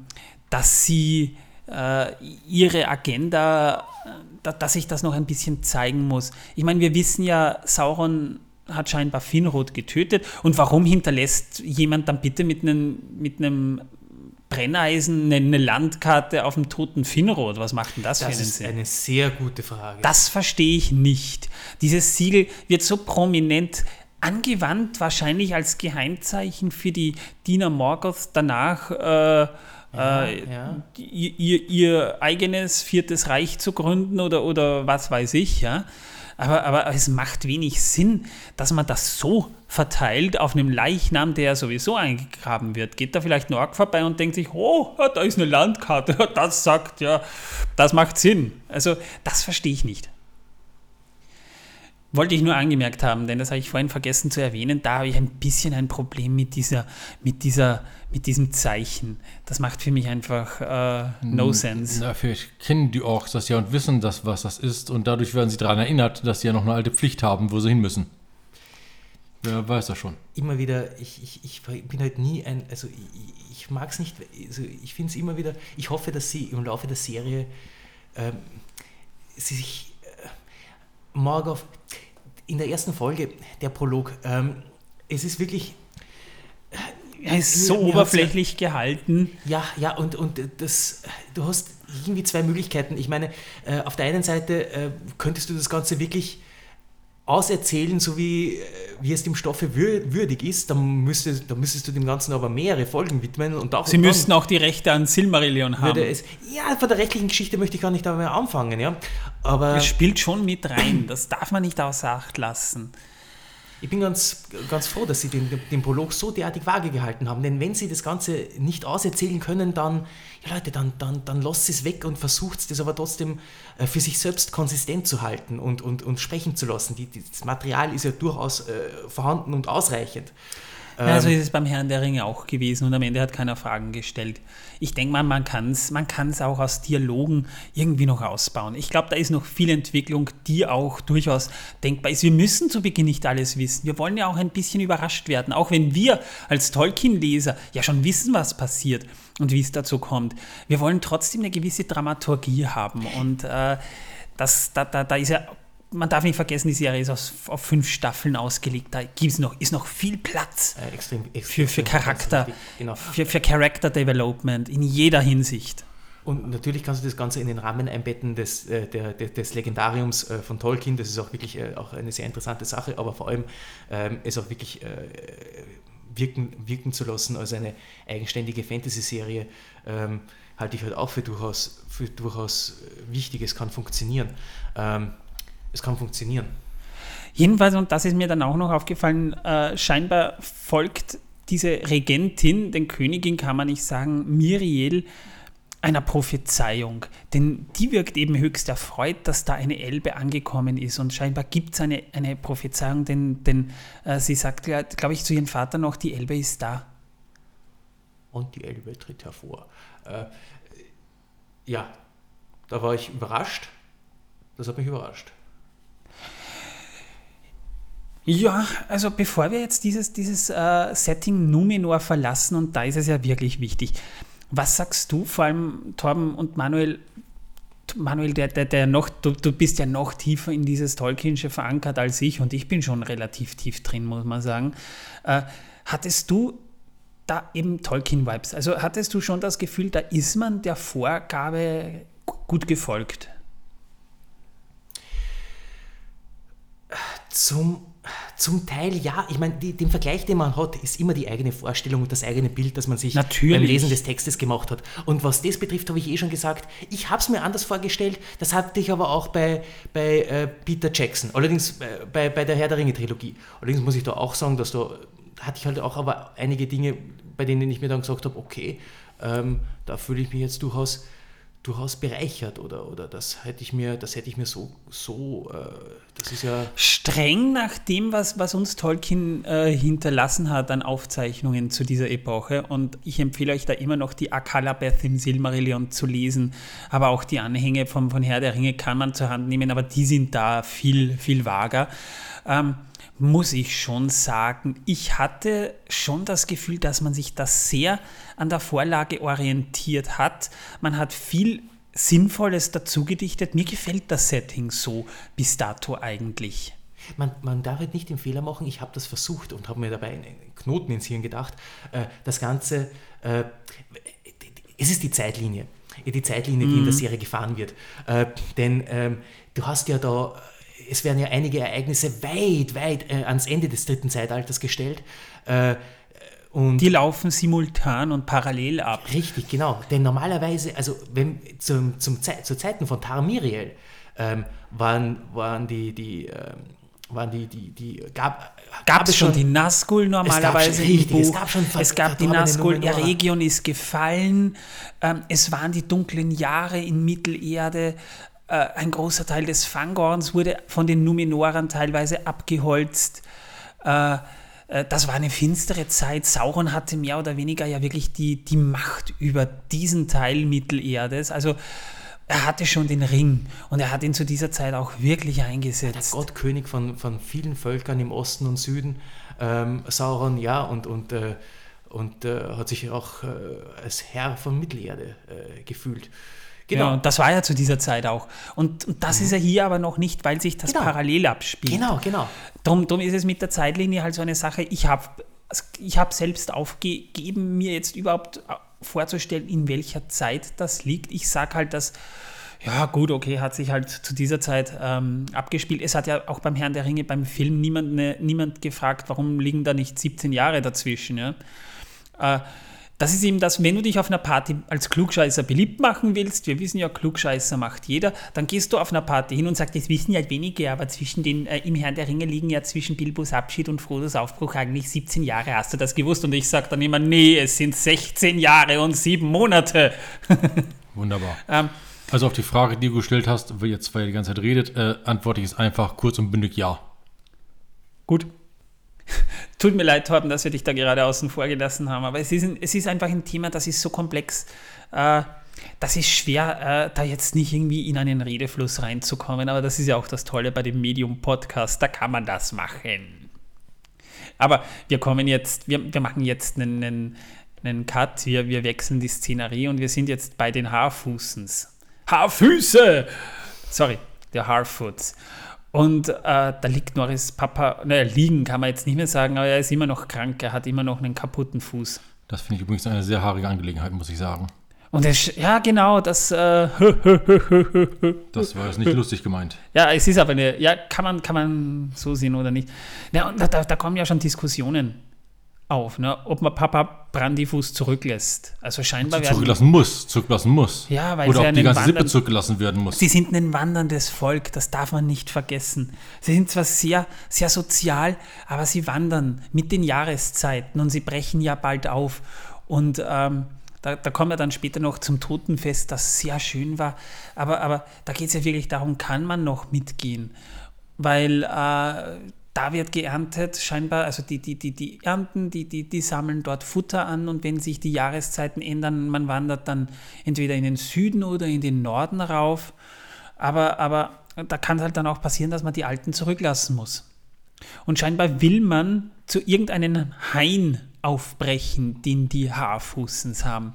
dass sie äh, ihre Agenda, äh, dass sich das noch ein bisschen zeigen muss. Ich meine, wir wissen ja, Sauron hat scheinbar Finrod getötet und warum hinterlässt jemand dann bitte mit einem, mit einem Brenneisen eine Landkarte auf dem toten Finrod? Was macht denn das, das für einen Sinn? Das ist eine sehr gute Frage. Das verstehe ich nicht. Dieses Siegel wird so prominent angewandt, wahrscheinlich als Geheimzeichen für die Diener Morgoth danach. Äh, ja, äh, ja. Ihr, ihr, eigenes viertes Reich zu gründen oder, oder was weiß ich, ja. Aber, aber es macht wenig Sinn, dass man das so verteilt auf einem Leichnam, der sowieso eingegraben wird. Geht da vielleicht ein Ork vorbei und denkt sich, oh, da ist eine Landkarte, das sagt ja, das macht Sinn. Also das verstehe ich nicht. Wollte ich nur angemerkt haben, denn das habe ich vorhin vergessen zu erwähnen. Da habe ich ein bisschen ein Problem mit dieser, mit dieser, mit diesem Zeichen. Das macht für mich einfach äh, no sense. Na, vielleicht kennen die Orks das ja und wissen das, was das ist, und dadurch werden sie daran erinnert, dass sie ja noch eine alte Pflicht haben, wo sie hin müssen. Wer weiß das schon. Immer wieder, ich, ich, ich bin halt nie ein, also ich, ich mag es nicht, also ich finde es immer wieder, ich hoffe, dass sie im Laufe der Serie ähm, sie sich äh, Morgoth, in der ersten Folge, der Prolog, ähm, es ist wirklich. Er ist so oberflächlich ja, gehalten. Ja, ja, und, und das, du hast irgendwie zwei Möglichkeiten. Ich meine, äh, auf der einen Seite äh, könntest du das Ganze wirklich auserzählen, so wie, äh, wie es dem Stoffe würdig ist, dann, müsste, dann müsstest du dem Ganzen aber mehrere Folgen widmen. Und auch Sie müssten auch die Rechte an Silmarillion haben. Es, ja, von der rechtlichen Geschichte möchte ich gar nicht mehr anfangen. Ja. Aber es spielt schon mit rein, das darf man nicht außer Acht lassen. Ich bin ganz, ganz froh, dass Sie den, den Prolog so derartig vage gehalten haben, denn wenn Sie das Ganze nicht auserzählen können, dann, ja Leute, dann, dann, dann lasst es weg und versucht es aber trotzdem äh, für sich selbst konsistent zu halten und, und, und sprechen zu lassen. Die, das Material ist ja durchaus äh, vorhanden und ausreichend. Ja, so ähm, ist es beim Herrn der Ringe auch gewesen und am Ende hat keiner Fragen gestellt. Ich denke mal, man kann es man kann's auch aus Dialogen irgendwie noch ausbauen. Ich glaube, da ist noch viel Entwicklung, die auch durchaus denkbar ist. Wir müssen zu Beginn nicht alles wissen. Wir wollen ja auch ein bisschen überrascht werden, auch wenn wir als Tolkien-Leser ja schon wissen, was passiert und wie es dazu kommt. Wir wollen trotzdem eine gewisse Dramaturgie haben und äh, das, da, da, da ist ja man darf nicht vergessen, die Serie ist aus, auf fünf Staffeln ausgelegt. Da gibt's noch, ist noch viel Platz äh, extrem, extrem, für, für Charakter, genau. für, für Character Development in jeder Hinsicht. Und natürlich kannst du das Ganze in den Rahmen einbetten des, äh, der, des Legendariums äh, von Tolkien. Das ist auch wirklich äh, auch eine sehr interessante Sache, aber vor allem ähm, es auch wirklich äh, wirken, wirken zu lassen als eine eigenständige Fantasy-Serie, ähm, halte ich halt auch für durchaus, für durchaus wichtig. Es kann funktionieren. Ähm, es kann funktionieren. Jedenfalls, und das ist mir dann auch noch aufgefallen, äh, scheinbar folgt diese Regentin, den Königin kann man nicht sagen, Miriel, einer Prophezeiung. Denn die wirkt eben höchst erfreut, dass da eine Elbe angekommen ist. Und scheinbar gibt es eine, eine Prophezeiung, denn, denn äh, sie sagt, glaube ich, zu ihrem Vater noch, die Elbe ist da. Und die Elbe tritt hervor. Äh, ja, da war ich überrascht. Das hat mich überrascht. Ja, also bevor wir jetzt dieses, dieses äh, Setting Numenor verlassen, und da ist es ja wirklich wichtig, was sagst du, vor allem Torben und Manuel, Manuel, der, der, der noch, du, du bist ja noch tiefer in dieses Tolkienische verankert als ich und ich bin schon relativ tief drin, muss man sagen. Äh, hattest du da eben Tolkien-Vibes? Also hattest du schon das Gefühl, da ist man der Vorgabe gut gefolgt? Zum zum Teil ja. Ich meine, den Vergleich, den man hat, ist immer die eigene Vorstellung und das eigene Bild, das man sich Natürlich. beim Lesen des Textes gemacht hat. Und was das betrifft, habe ich eh schon gesagt, ich habe es mir anders vorgestellt. Das hatte ich aber auch bei, bei äh, Peter Jackson, allerdings äh, bei, bei der Herr der Ringe-Trilogie. Allerdings muss ich da auch sagen, dass da hatte ich halt auch aber einige Dinge, bei denen ich mir dann gesagt habe, okay, ähm, da fühle ich mich jetzt durchaus durchaus bereichert oder, oder das hätte ich mir, das hätte ich mir so, so äh, das ist ja. Streng nach dem, was, was uns Tolkien äh, hinterlassen hat an Aufzeichnungen zu dieser Epoche. Und ich empfehle euch da immer noch die Akalabeth im Silmarillion zu lesen. Aber auch die Anhänge von, von Herr der Ringe kann man zur Hand nehmen, aber die sind da viel, viel vager. Ähm, muss ich schon sagen, ich hatte schon das Gefühl, dass man sich da sehr an der Vorlage orientiert hat. Man hat viel Sinnvolles dazu gedichtet. Mir gefällt das Setting so bis dato eigentlich. Man, man darf halt nicht den Fehler machen, ich habe das versucht und habe mir dabei einen Knoten ins Hirn gedacht. Äh, das Ganze, äh, es ist die Zeitlinie, die Zeitlinie, die mhm. in der mhm. Serie gefahren wird. Äh, denn ähm, du hast ja da es werden ja einige Ereignisse weit, weit äh, ans Ende des dritten Zeitalters gestellt. Äh, und die laufen simultan und parallel ab. Richtig, genau. Denn normalerweise, also wenn zum, zum Ze zu Zeiten von Tarmiriel ähm, waren, waren die, die ähm, waren die, die, die gab, gab es schon die Nazgul normalerweise es gab, es gab schon es gab die Nazgul, Eregion ist gefallen, ähm, es waren die dunklen Jahre in Mittelerde, ein großer Teil des Fangorns wurde von den Numenorern teilweise abgeholzt. Äh, äh, das war eine finstere Zeit. Sauron hatte mehr oder weniger ja wirklich die, die Macht über diesen Teil Mittelerdes. Also er hatte schon den Ring und er hat ihn zu dieser Zeit auch wirklich eingesetzt. Der Gottkönig von, von vielen Völkern im Osten und Süden, ähm, Sauron, ja, und, und, äh, und äh, hat sich auch äh, als Herr von Mittelerde äh, gefühlt. Genau. Ja, und das war ja zu dieser Zeit auch. Und, und das mhm. ist ja hier aber noch nicht, weil sich das genau. parallel abspielt. Genau, genau. Darum, darum ist es mit der Zeitlinie halt so eine Sache. Ich habe ich hab selbst aufgegeben, mir jetzt überhaupt vorzustellen, in welcher Zeit das liegt. Ich sage halt, dass Ja, gut, okay, hat sich halt zu dieser Zeit ähm, abgespielt. Es hat ja auch beim Herrn der Ringe, beim Film niemand, ne, niemand gefragt, warum liegen da nicht 17 Jahre dazwischen. Ja? Äh, das ist eben das, wenn du dich auf einer Party als Klugscheißer beliebt machen willst, wir wissen ja, Klugscheißer macht jeder, dann gehst du auf einer Party hin und sagst, das wissen ja wenige, aber zwischen den, äh, im Herrn der Ringe liegen ja zwischen Bilbos Abschied und Frodos Aufbruch eigentlich 17 Jahre. Hast du das gewusst? Und ich sage dann immer, nee, es sind 16 Jahre und 7 Monate. Wunderbar. ähm, also auf die Frage, die du gestellt hast, jetzt zwei die ganze Zeit redet, äh, antworte ich es einfach kurz und bündig ja. Gut. Tut mir leid, Torben, dass wir dich da gerade außen vor gelassen haben, aber es ist, ein, es ist einfach ein Thema, das ist so komplex. Äh, das ist schwer, äh, da jetzt nicht irgendwie in einen Redefluss reinzukommen, aber das ist ja auch das Tolle bei dem Medium-Podcast, da kann man das machen. Aber wir kommen jetzt, wir, wir machen jetzt einen, einen, einen Cut, wir, wir wechseln die Szenerie und wir sind jetzt bei den Haarfußens. Haarfüße! Sorry, der Haarfoots. Und äh, da liegt Norris Papa, naja, liegen kann man jetzt nicht mehr sagen, aber er ist immer noch krank, er hat immer noch einen kaputten Fuß. Das finde ich übrigens eine sehr haarige Angelegenheit, muss ich sagen. Und es, ja, genau, das. Äh, das war jetzt nicht lustig gemeint. Ja, es ist aber eine. Ja, kann man, kann man so sehen oder nicht. Ja, und da, da kommen ja schon Diskussionen auf, ne? ob man Papa Brandifuß zurücklässt. Also scheinbar werden, zurücklassen muss, zurücklassen muss. Ja, weil Oder ob die ganze Wandern, Sippe zurückgelassen werden muss. Sie sind ein wanderndes Volk, das darf man nicht vergessen. Sie sind zwar sehr, sehr sozial, aber sie wandern mit den Jahreszeiten und sie brechen ja bald auf. Und ähm, da, da, kommen wir dann später noch zum Totenfest, das sehr schön war. Aber, aber da geht es ja wirklich darum, kann man noch mitgehen? Weil äh, da wird geerntet, scheinbar, also die, die, die, die ernten, die, die, die sammeln dort Futter an und wenn sich die Jahreszeiten ändern, man wandert dann entweder in den Süden oder in den Norden rauf. Aber, aber da kann es halt dann auch passieren, dass man die Alten zurücklassen muss. Und scheinbar will man zu irgendeinem Hain aufbrechen, den die Haarfußens haben.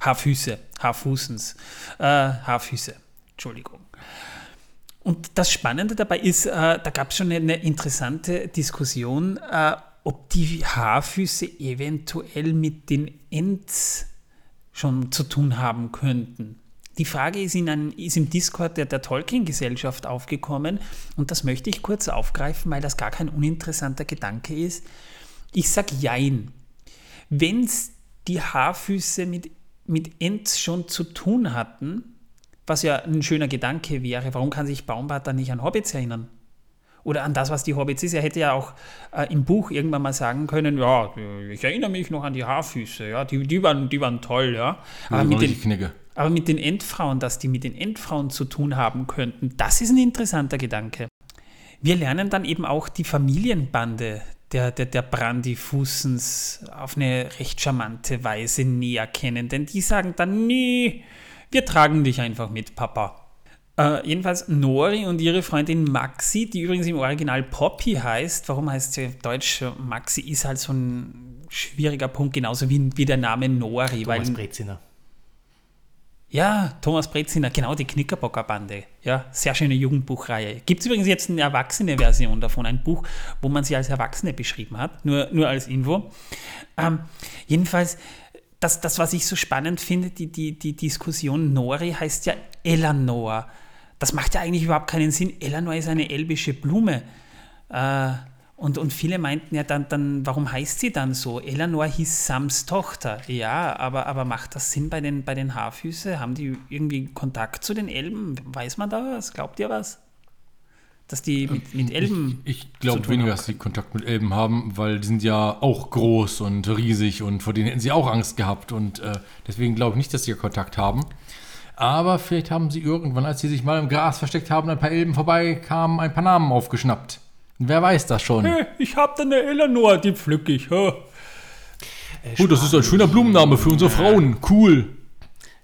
Haarfüße, Haarfußens, äh, Haarfüße, Entschuldigung. Und das Spannende dabei ist, äh, da gab es schon eine interessante Diskussion, äh, ob die Haarfüße eventuell mit den Ents schon zu tun haben könnten. Die Frage ist, in einem, ist im Discord der, der Tolkien-Gesellschaft aufgekommen und das möchte ich kurz aufgreifen, weil das gar kein uninteressanter Gedanke ist. Ich sage Jein. Wenn es die Haarfüße mit, mit Ents schon zu tun hatten, was ja ein schöner Gedanke wäre, warum kann sich Baumbart dann nicht an Hobbits erinnern? Oder an das, was die Hobbits ist. Er hätte ja auch äh, im Buch irgendwann mal sagen können, ja, ich erinnere mich noch an die Haarfüße, ja, die, die, waren, die waren toll, ja. Aber, mit den, aber mit den Endfrauen, dass die mit den Endfrauen zu tun haben könnten, das ist ein interessanter Gedanke. Wir lernen dann eben auch die Familienbande der, der, der Brandyfußens auf eine recht charmante Weise näher kennen, denn die sagen dann, nee, wir tragen dich einfach mit, Papa. Äh, jedenfalls Nori und ihre Freundin Maxi, die übrigens im Original Poppy heißt. Warum heißt sie Deutsch Maxi? Ist halt so ein schwieriger Punkt, genauso wie, wie der Name Nori. Thomas weil, Breziner. Ja, Thomas Breziner, genau, die Knickerbocker-Bande. Ja, sehr schöne Jugendbuchreihe. Gibt es übrigens jetzt eine erwachsene Version davon, ein Buch, wo man sie als Erwachsene beschrieben hat, nur, nur als Info. Ähm, jedenfalls, das, das, was ich so spannend finde, die, die, die Diskussion, Nori heißt ja Eleanor. Das macht ja eigentlich überhaupt keinen Sinn. Eleanor ist eine elbische Blume. Äh, und, und viele meinten ja dann, dann, warum heißt sie dann so? Eleanor hieß Sams Tochter. Ja, aber, aber macht das Sinn bei den, bei den Haarfüße? Haben die irgendwie Kontakt zu den Elben? Weiß man da was? Glaubt ihr was? Dass die mit, mit Elben. Ich, ich glaube weniger, dass sie Kontakt mit Elben haben, weil die sind ja auch groß und riesig und vor denen hätten sie auch Angst gehabt. Und äh, deswegen glaube ich nicht, dass sie Kontakt haben. Aber vielleicht haben sie irgendwann, als sie sich mal im Gras versteckt haben, ein paar Elben vorbeikamen, ein paar Namen aufgeschnappt. Wer weiß das schon? Hey, ich habe da eine Eleanor, die pflück ich. Äh, oh, das ist ein schöner Blumenname für unsere Frauen. Cool.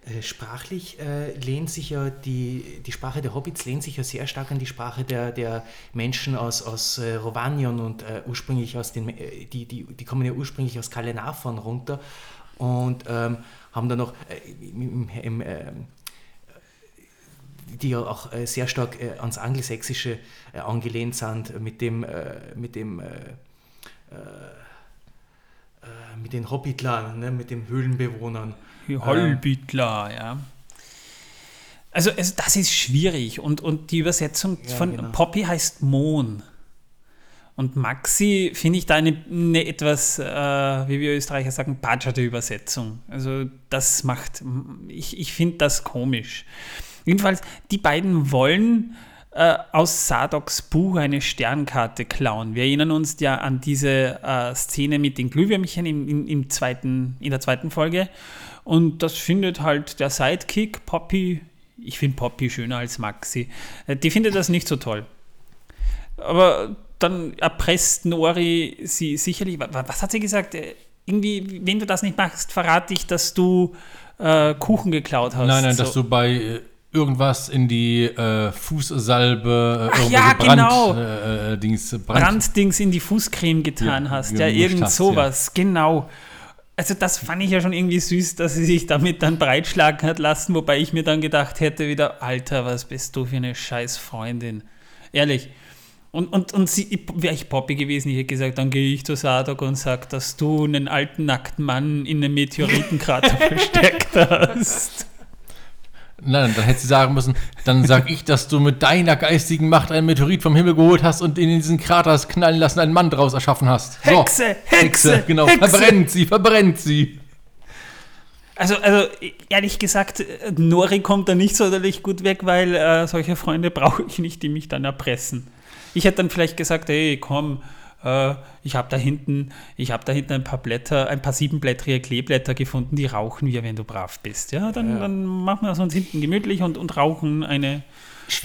Äh, sprachlich äh, lehnt sich ja die, die Sprache der Hobbits lehnt sich ja sehr stark an die Sprache der, der Menschen aus, aus äh, Rovanion und äh, ursprünglich aus den, äh, die, die, die kommen ja ursprünglich aus Kalenafon runter und ähm, haben dann noch äh, im, im, die ja auch sehr stark ans Angelsächsische angelehnt sind mit dem, mit dem mit den Hobbitlern, ne, mit den Höhlenbewohnern. Hollbittler, ja. Also, also das ist schwierig und, und die Übersetzung Ja, von genau. Poppy heißt Mohn. Und Maxi finde ich da eine, eine etwas, äh, wie wir Österreicher sagen, badgerte Übersetzung. Also das macht, ich, ich finde das komisch. Jedenfalls, die beiden wollen äh, aus Sadoks Buch eine Sternkarte klauen. Wir erinnern uns ja an diese äh, Szene mit den Glühwürmchen im, im, im zweiten, in der zweiten Folge. Und das findet halt der Sidekick, Poppy, ich finde Poppy schöner als Maxi, äh, die findet das nicht so toll. Aber dann erpresst Nori sie sicherlich, wa- wa- was hat sie gesagt? Äh, Irgendwie, wenn du das nicht machst, verrate ich, dass du äh, Kuchen geklaut hast. Nein, nein, so. dass du bei äh, irgendwas in die äh, Fußsalbe, äh, ja, genau. Brand, äh, Dings, Brand, Branddings in die Fußcreme getan Ja, hast. gemischt Ja, irgend sowas, genau. Also das fand ich ja schon irgendwie süß, dass sie sich damit dann breitschlagen hat lassen, wobei ich mir dann gedacht hätte wieder, Alter, was bist du für eine scheiß Freundin. Ehrlich. Und, und, und sie, wäre ich Poppy gewesen, ich hätte gesagt, dann gehe ich zu Sadok und sag, dass du einen alten, nackten Mann in einem Meteoritenkrater versteckt hast. Nein, dann hätte sie sagen müssen, dann sag ich, dass du mit deiner geistigen Macht einen Meteorit vom Himmel geholt hast und in diesen Krater knallen lassen, einen Mann draus erschaffen hast. So, Hexe, Hexe, genau, Hexe. verbrennt sie, verbrennt sie. Also, also ehrlich gesagt, Nori kommt da nicht sonderlich gut weg, weil äh, solche Freunde brauche ich nicht, die mich dann erpressen. Ich hätte dann vielleicht gesagt, hey, komm, äh, ich habe da hinten, ich habe da hinten ein paar Blätter, ein paar siebenblättrige Kleeblätter gefunden, die rauchen wir, wenn du brav bist. Ja, dann, Ja. dann machen wir es uns hinten gemütlich und, und rauchen eine,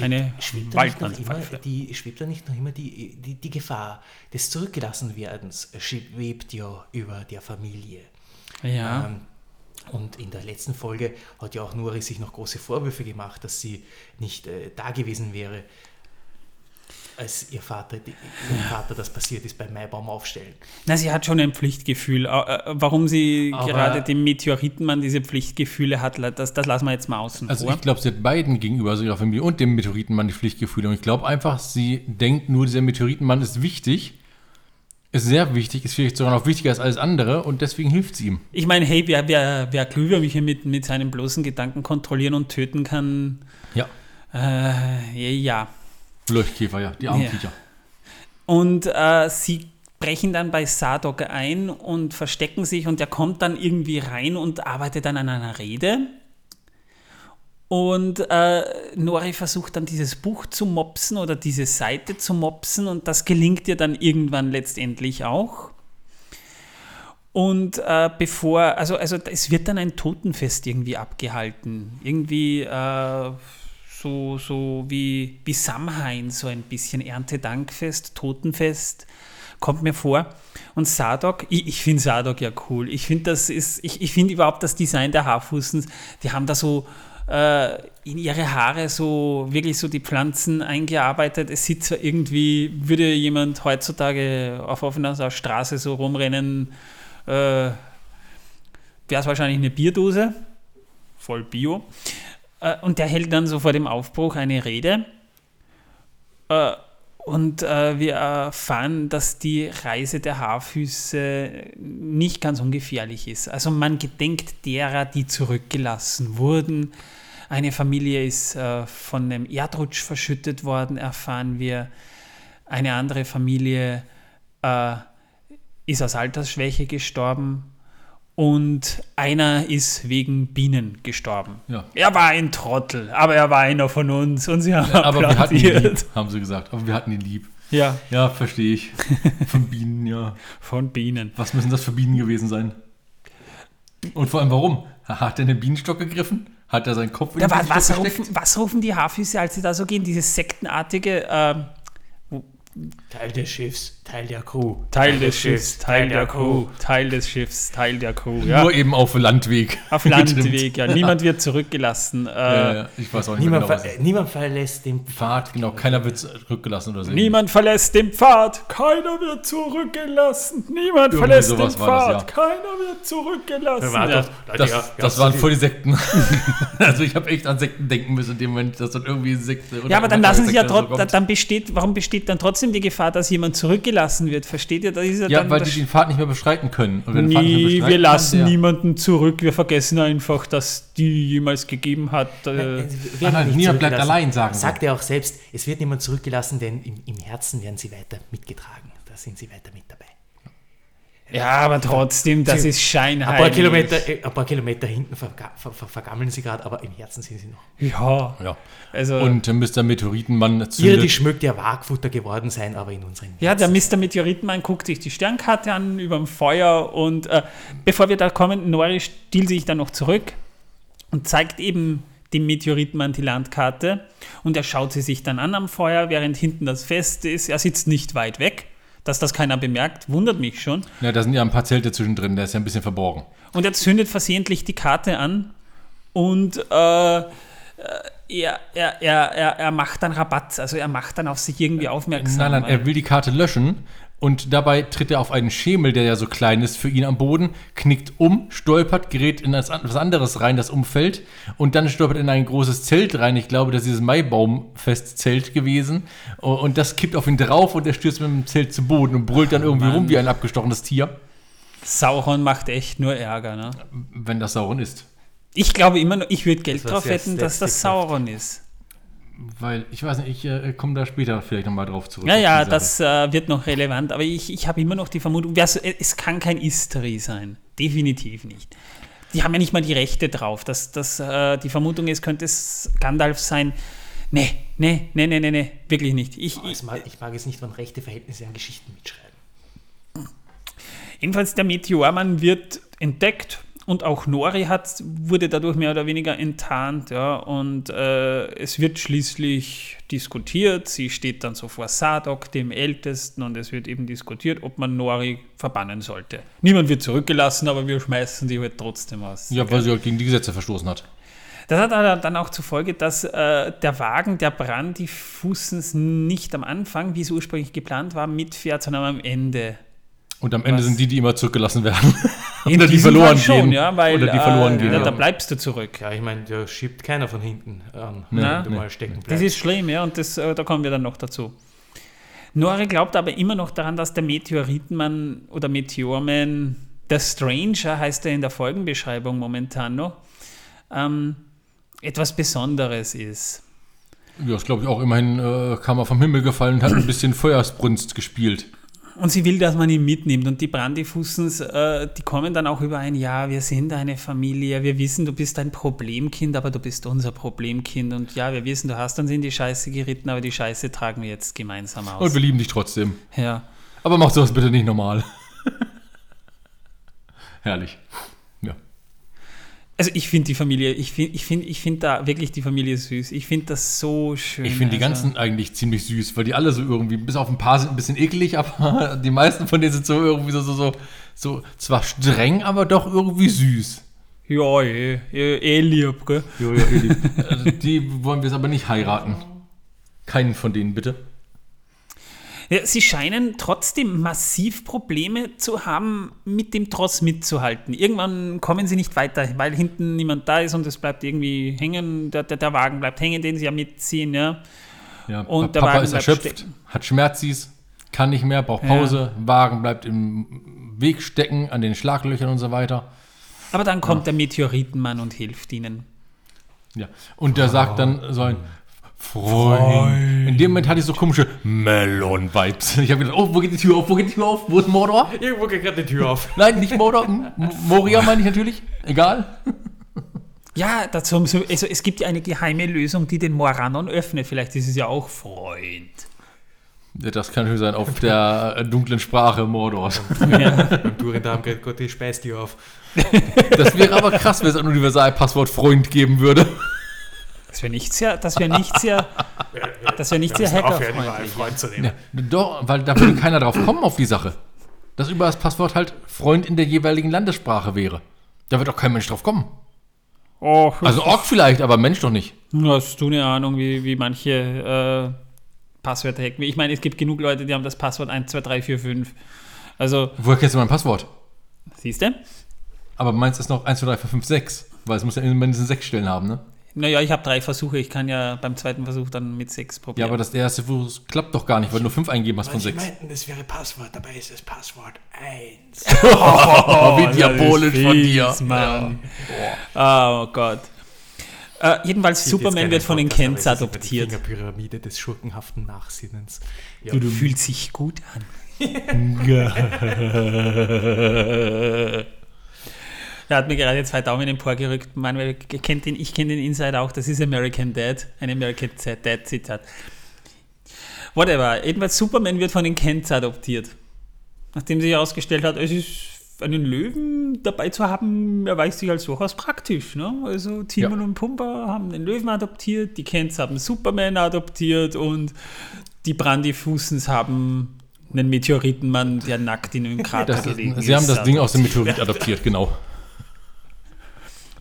eine schwebt, da nicht noch immer, die, schwebt da nicht noch immer die, die, die Gefahr des Zurückgelassenwerdens schwebt ja über der Familie. Ja. Ähm, und in der letzten Folge hat ja auch Nuri sich noch große Vorwürfe gemacht, dass sie nicht äh, da gewesen wäre, als ihr Vater, die, ihrem Vater das passiert ist beim Maibaum aufstellen. Na, sie hat schon ein Pflichtgefühl. Äh, Warum sie Aber- gerade dem Meteoritenmann diese Pflichtgefühle hat, das, das lassen wir jetzt mal außen Also vor. ich glaube, sie hat beiden gegenüber, also ihrer Familie und dem Meteoritenmann die Pflichtgefühle. Und ich glaube einfach, sie denkt nur, dieser Meteoritenmann ist wichtig, ist sehr wichtig, ist vielleicht sogar noch wichtiger als alles andere und deswegen hilft sie ihm. Ich meine, hey, wer, wer, wer Glühwürmchen mit, mit seinen bloßen Gedanken kontrollieren und töten kann, Ja, äh, ja. Leuchtkäfer, ja, die armen Ja. Und äh, sie brechen dann bei Sadok ein und verstecken sich und er kommt dann irgendwie rein und arbeitet dann an einer Rede. Und äh, Nori versucht dann dieses Buch zu mopsen oder diese Seite zu mopsen und das gelingt ihr dann irgendwann letztendlich auch. Und äh, bevor, also, also es wird dann ein Totenfest irgendwie abgehalten. Irgendwie äh, so, so wie, wie Samhain, so ein bisschen Erntedankfest, Totenfest, kommt mir vor. Und Sadok, ich, ich finde Sadok ja cool. Ich finde das ist, ich, ich finde überhaupt das Design der Haarfußens, die haben da so äh, in ihre Haare so wirklich so die Pflanzen eingearbeitet. Es sieht zwar irgendwie, würde jemand heutzutage auf offener Straße so rumrennen, äh, wäre es wahrscheinlich eine Bierdose, voll Bio. Äh, und der hält dann so vor dem Aufbruch eine Rede. Äh, und äh, wir erfahren, dass die Reise der Haarfüße nicht ganz ungefährlich ist. Also man gedenkt derer, die zurückgelassen wurden. Eine Familie ist äh, von einem Erdrutsch verschüttet worden, erfahren wir. Eine andere Familie äh, ist aus Altersschwäche gestorben. Und einer ist wegen Bienen gestorben. Ja. Er war ein Trottel, aber er war einer von uns und sie haben Aber wir hatten ihn lieb, haben sie gesagt. Aber wir hatten ihn lieb. Ja, Ja, verstehe ich. Von Bienen, ja. von Bienen. Was müssen das für Bienen gewesen sein? Und vor allem warum? Hat er einen Bienenstock gegriffen? Hat er seinen Kopf in Ja, den was, was, Bienenstock rufen, was rufen die Haarfüße, als sie da so gehen? Dieses sektenartige ähm, Teil des Schiffs, Teil der Crew. Teil des Schiffs, Teil der Crew, Teil des Schiffs, Teil der Crew. Ja, Nur eben auf Landweg. auf Landweg, ja. Niemand wird zurückgelassen. Äh, Ja, ja, ich weiß auch nicht Niemand, mehr ver genau, was äh, niemand verlässt den Fahrt, genau, keiner wird zurückgelassen oder so. Niemand verlässt den Pfad, keiner wird zurückgelassen. Niemand Irgendwie verlässt den das, Pfad, ja. keiner wird zurückgelassen. Ja. Das, ja, ja, das waren voll die Sekten. also ich habe echt an Sekten denken müssen in dem Moment, dass dann irgendwie Sekte Ja, aber dann lassen sie ja trotzdem, dann besteht, warum besteht dann trotzdem trotzdem die Gefahr, dass jemand zurückgelassen wird. Versteht ihr? Das ist ja, Ja, dann weil die den Pfad nicht mehr beschreiten können. Und wenn der Pfad nicht mehr Nee, wir kann, lassen der- niemanden zurück. Wir vergessen einfach, dass die jemals gegeben hat. Äh, nein, nicht niemand bleibt allein, sagen. Sagt er auch selbst, es wird niemand zurückgelassen, denn im, im Herzen werden sie weiter mitgetragen. Da sind sie weiter mit dabei. Ja, aber trotzdem, das Sie- ist scheinheilig. Ein paar, Kilometer, äh, ein paar Kilometer hinten verga ver ver vergammeln sie gerade, aber im Herzen sind sie noch. Ja, Ja. also. Und äh, Mr. Meteoritenmann Irdisch zündet. mögt ja Wagfutter geworden sein, aber in unseren ja, der Mr. Meteoritenmann guckt sich die Sternkarte an über dem Feuer und äh, bevor wir da kommen, Nori stiehlt sich dann noch zurück und zeigt eben dem Meteoritenmann die Landkarte und er schaut sie sich dann an am Feuer, während hinten das Fest ist. Er sitzt nicht weit weg. Dass das keiner bemerkt, wundert mich schon. Ja, da sind ja ein paar Zelte zwischendrin, der ist ja ein bisschen verborgen. Und er zündet versehentlich die Karte an und äh, äh, er, er, er, er, er macht dann Rabatt, also er macht dann auf sich irgendwie aufmerksam. Nein, nein, er will die Karte löschen und dabei tritt er auf einen Schemel, der ja so klein ist für ihn am Boden, knickt um, stolpert, gerät in etwas anderes rein, das umfällt und dann stolpert er in ein großes Zelt rein. Ich glaube, das ist dieses Maibaumfestzelt gewesen und das kippt auf ihn drauf und er stürzt mit dem Zelt zu Boden und brüllt dann irgendwie Mann. rum wie ein abgestochenes Tier, Sauron macht echt nur Ärger. Ne? wenn das Sauron ist. Ich glaube immer noch, ich würde Geld drauf wetten, dass das. Sauron ist. Weil, ich weiß nicht, ich äh, komme da später vielleicht nochmal drauf zurück. Ja, ja, das äh, wird noch relevant, aber ich, ich habe immer noch die Vermutung, wer so- es kann kein Istari sein. Definitiv nicht. Die haben ja nicht mal die Rechte drauf. Das, das, äh, die Vermutung ist, könnte es Gandalf sein. Nee, nee, nee, nee, nee, nee, wirklich nicht. Ich, Oh, ich, mag, ich mag es nicht, wenn rechte Verhältnisse an Geschichten mitschreiben. jedenfalls, der Meteormann wird entdeckt und auch Nori hat, wurde dadurch mehr oder weniger enttarnt. Ja, und äh, es wird schließlich diskutiert. Sie steht dann so vor Sadok, dem Ältesten, und es wird eben diskutiert, ob man Nori verbannen sollte. Niemand wird zurückgelassen, aber wir schmeißen sie halt trotzdem aus. Ja, weil sie halt gegen die Gesetze verstoßen hat. Das hat dann auch zur Folge, dass äh, der Wagen der Brandifußens nicht am Anfang, wie es ursprünglich geplant war, mitfährt, sondern am Ende. Und am Ende Was? sind die, die immer zurückgelassen werden. In Oder die verloren Fall schon, gehen. ja, weil Oder die verloren äh, gehen, Da, ja. da bleibst du zurück. Ja, ich meine, da schiebt keiner von hinten an, Na, wenn du nee. mal stecken Das bleibst. ist schlimm, ja, und das, äh, da kommen wir dann noch dazu. Nori glaubt aber immer noch daran, dass der Meteoritenmann oder Meteorman, der Stranger heißt er in der Folgenbeschreibung momentan noch, ähm, etwas Besonderes ist. Ja, das glaube ich auch. Immerhin äh, kam er vom Himmel gefallen und hat ein bisschen Feuersbrunst gespielt. Und sie will, dass man ihn mitnimmt. Und die Brandifußens, äh, die kommen dann auch überein, ja, wir sind eine Familie, wir wissen, du bist ein Problemkind, aber du bist unser Problemkind. Und ja, wir wissen, du hast uns in die Scheiße geritten, aber die Scheiße tragen wir jetzt gemeinsam aus. Und wir lieben dich trotzdem. ja. Aber mach sowas bitte nicht normal. Herrlich. Ja. Also ich finde die Familie, ich finde ich find, ich find da wirklich die Familie süß. Ich finde das so schön. Ich finde die also. ganzen eigentlich ziemlich süß, weil die alle so irgendwie, bis auf ein paar sind ein bisschen eklig, aber die meisten von denen sind so irgendwie so, so, so, so zwar streng, aber doch irgendwie süß. Ja, eh, eh, eh lieb, gell? Jo, ja, die, also die wollen wir jetzt aber nicht heiraten. Keinen von denen, bitte. Ja, sie scheinen trotzdem massiv Probleme zu haben, mit dem Tross mitzuhalten. Irgendwann kommen sie nicht weiter, weil hinten niemand da ist und es bleibt irgendwie hängen, der, der, der Wagen bleibt hängen, den sie ja mitziehen, ja. Ja, Und Pa- der Papa Wagen ist bleibt erschöpft, stecken. hat Schmerzis, kann nicht mehr, braucht Ja. Pause, Wagen bleibt im Weg stecken, an den Schlaglöchern und so weiter. Aber dann kommt der Meteoritenmann und hilft ihnen. Ja. Und der sagt dann so ein Freund. In dem Moment hatte ich so komische Melon-Vibes. Ich habe gedacht, oh, wo geht die Tür auf? Wo geht die Tür auf? Wo ist Mordor? Irgendwo geht gerade die Tür auf. Nein, nicht Mordor. M- Moria meine ich natürlich. Egal. Ja, dazu, haben sie- also es gibt ja eine geheime Lösung, die den Moranon öffnet. Vielleicht ist es ja auch Freund. Ja, Das kann schon sein, auf der äh, dunklen Sprache Mordors. Beim Tourendarm geht gerade die Speistür auf. Das wäre aber krass, wenn es ein Universalpasswort Freund geben würde. Das wäre nicht sehr, das wäre nicht sehr, das wäre nicht sehr hackerfreundlich. Freund zu nehmen. Ja, doch, weil da würde keiner drauf kommen auf die Sache. Dass über das Passwort halt Freund in der jeweiligen Landessprache wäre. Da wird auch kein Mensch drauf kommen. Oh, Also Ork vielleicht, aber Mensch doch nicht. hast du eine Ahnung, wie, wie manche äh, Passwörter hacken? Ich meine, es gibt genug Leute, die haben das Passwort 1, 2, 3, 4, 5. Also, Woher kennst du mein Passwort? siehst du? Aber meins ist noch 1, 2, 3, 4, 5, 6. Weil es muss ja mindestens sechs Stellen haben, ne? Naja, ich habe drei Versuche. Ich kann ja beim zweiten Versuch dann mit sechs Ja, probieren. aber das erste Versuch klappt doch gar nicht, weil du nur fünf eingeben hast von Manche sechs. meinten, das wäre Passwort, dabei ist es Passwort 1. Oh, wie diabolisch von dir. Mann. Oh Gott. Äh, jedenfalls, Superman wird von den Kents adoptiert. Die Pyramide des schurkenhaften Nachsinnens. Ja, Du, du fühlt sich gut an. Er hat mir gerade zwei Daumen emporgerückt. Manuel kennt den, ich kenne den Insider auch. Das ist American Dad. Ein American Dad Zitat. Whatever. Jedenfalls Superman wird von den Kents adoptiert. Nachdem sich herausgestellt hat, es ist einen Löwen dabei zu haben, erweist sich als durchaus praktisch. Ne? Also Timon Ja. und Pumba haben den Löwen adoptiert, die Kents haben Superman adoptiert und die Brandyfußens haben einen Meteoritenmann, der nackt in einem Krater Das ist, gelegen sie haben ist, das Ding aus dem. Meteorit adoptiert, genau.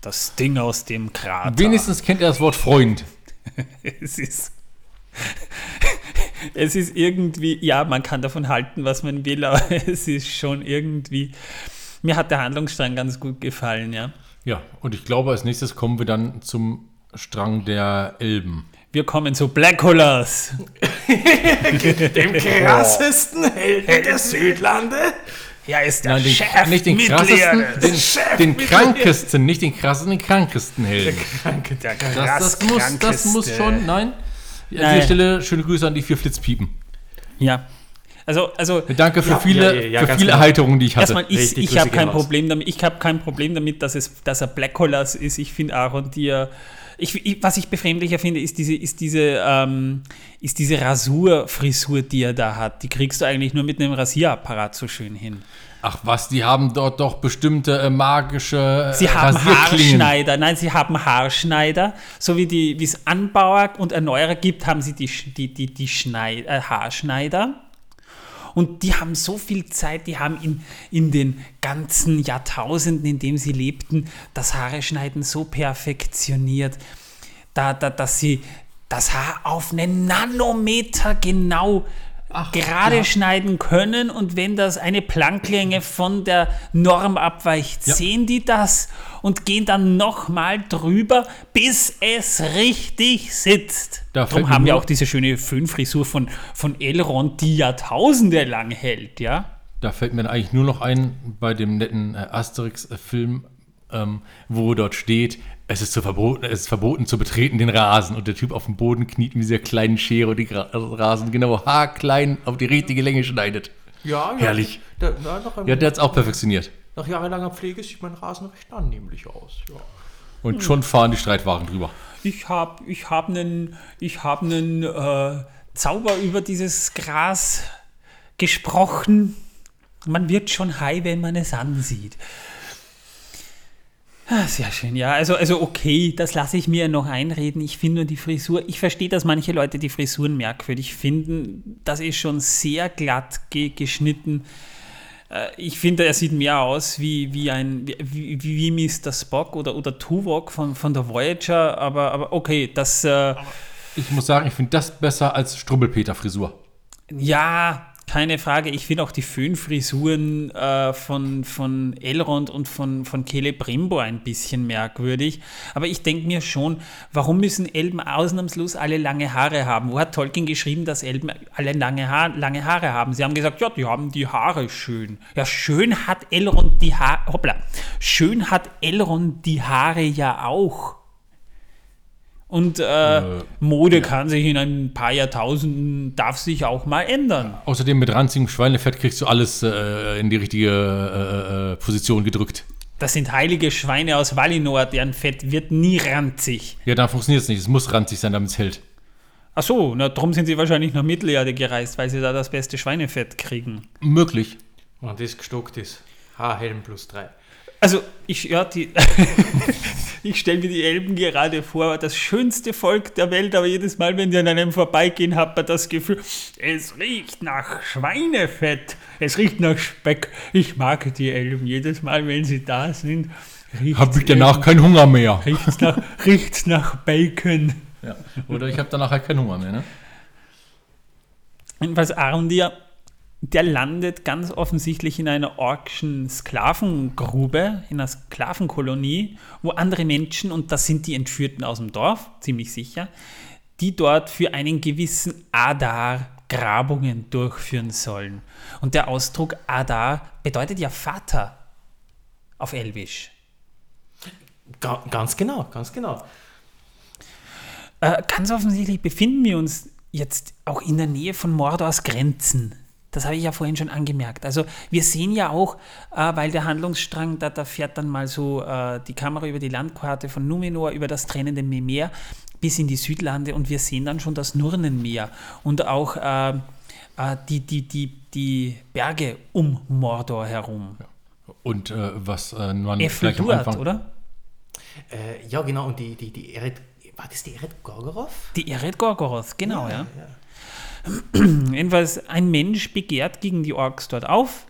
Das Ding aus dem Krater. Wenigstens kennt er das Wort Freund. Es ist. Es ist irgendwie, ja, man kann davon halten, was man will, aber es ist schon irgendwie. Mir hat der Handlungsstrang ganz gut gefallen, ja. Ja, und ich glaube, als nächstes kommen wir dann zum Strang der Elben. Wir kommen zu Black Hullers. dem krassesten Helden der Südlande. Er ist der Nein, den, Chef nicht den krassesten, den, Chef den krankesten, nicht den krassesten, den krankesten Helden. Der Das, krass das, muss, das muss schon, nein. An dieser Stelle schöne Grüße an die vier Flitzpiepen. Ja. Also, also Danke für Ja, viele, ja, ja, für viele genau. Erheiterungen, die ich hatte. Erstmal, ich, ich habe kein raus. Problem damit. Ich habe kein Problem damit, dass, es, dass er Black Collars ist. Ich finde Aaron Dier. Ich, ich, was ich befremdlicher finde, ist diese, ist, diese, ähm, ist diese Rasurfrisur, die er da hat. Die kriegst du eigentlich nur mit einem Rasierapparat so schön hin. Ach was, die haben dort doch bestimmte äh, magische äh, Sie haben. Haarschneider, nein, sie haben Haarschneider. So wie, es Anbauer und Erneuerer gibt, haben sie die, die, die, die Schneid, äh, Haarschneider. Und die haben so viel Zeit, die haben in, in den ganzen Jahrtausenden, in dem sie lebten, das Haare schneiden so perfektioniert, da, da, dass sie das Haar auf einen Nanometer genau gerade ja. schneiden können und wenn das eine Planklänge von der Norm abweicht, Ja. sehen die das und gehen dann nochmal drüber, bis es richtig sitzt. Da Darum haben wir auch diese schöne Föhnfrisur von, von Elrond, die Jahrtausende lang hält, ja? Da fällt mir eigentlich nur noch ein bei dem netten äh, Asterix-Film, ähm, wo dort steht, es ist, zu verboten, es ist verboten zu betreten den Rasen und der Typ auf dem Boden kniet mit dieser kleinen Schere und die Gra Rasen genau haarklein auf die richtige Länge schneidet. Ja, ja. Herrlich. Der, na, Ja, der hat es auch perfektioniert. Nach jahrelanger Pflege sieht mein Rasen recht annehmlich aus. Ja. Und schon fahren die Streitwagen drüber. Ich habe ich hab einen ich hab nen, äh, Zauber über dieses Gras gesprochen. Man wird schon high, wenn man es ansieht. Ah, Sehr schön, ja. Also, also okay, das lasse ich mir noch einreden. Ich finde nur die Frisur, ich verstehe, dass manche Leute die Frisuren merkwürdig finden. Das ist schon sehr glatt ge geschnitten. Äh, Ich finde, er sieht mehr aus wie, wie ein wie, wie, wie Mr. Spock oder, oder Tuvok von, von der Voyager, aber, aber okay, das äh, Ich muss sagen, ich finde das besser als Strubbelpeter-Frisur. ja, keine Frage. Ich finde auch die Föhnfrisuren äh, von, von Elrond und von, von Kele Brimbo ein bisschen merkwürdig. Aber ich denke mir schon, warum müssen Elben ausnahmslos alle lange Haare haben? Wo hat Tolkien geschrieben, dass Elben alle lange, Haar, lange Haare haben? Sie haben gesagt, ja, die haben die Haare schön. Ja, schön hat Elrond die Haare. Hoppla. Schön hat Elrond die Haare ja auch. Und äh, Mode kann sich in ein paar Jahrtausenden, darf sich auch mal ändern. Außerdem mit ranzigem Schweinefett kriegst du alles äh, in die richtige äh, äh, Position gedrückt. Das sind heilige Schweine aus Valinor, deren Fett wird nie ranzig. Ja, dann funktioniert es nicht. Es muss ranzig sein, damit es hält. Ach so, na, darum sind sie wahrscheinlich nach Mittelerde gereist, weil sie da das beste Schweinefett kriegen. Möglich. Und das gestockt ist. Haarhelm plus 3. Also, ich, ja, die, ich stelle mir die Elben gerade vor, das schönste Volk der Welt, aber jedes Mal, wenn die an einem vorbeigehen, hat man das Gefühl, es riecht nach Schweinefett, es riecht nach Speck. Ich mag die Elben jedes Mal, wenn sie da sind. riecht's Hab ich danach keinen Hunger mehr. Riecht's nach, riecht's nach Bacon. Ja. Oder ich habe danach halt keinen Hunger mehr, ne? Jedenfalls Arndir der landet ganz offensichtlich in einer orkischen Sklavengrube, in einer Sklavenkolonie, wo andere Menschen, und das sind die Entführten aus dem Dorf, ziemlich sicher, die dort für einen gewissen Adar Grabungen durchführen sollen. Und der Ausdruck Adar bedeutet ja Vater auf Elvisch. Ga ganz genau, ganz genau. Äh, ganz offensichtlich befinden wir uns jetzt auch in der Nähe von Mordors Grenzen. Das habe ich ja vorhin schon angemerkt. Also wir sehen ja auch, äh, weil der Handlungsstrang, da, da fährt dann mal so äh, die Kamera über die Landkarte von Numenor, über das trennende Meer bis in die Südlande und wir sehen dann schon das Nurnenmeer und auch äh, äh die, die, die, die Berge um Mordor herum. Und äh, was äh, man gleich am Anfang... oder? Äh, ja, genau. Und die, die, die Eret, war das die Eret Gorgoroth? Die Eret Gorgoroth, genau, ja. ja. ja. Jedenfalls, ein Mensch begehrt gegen die Orks dort auf,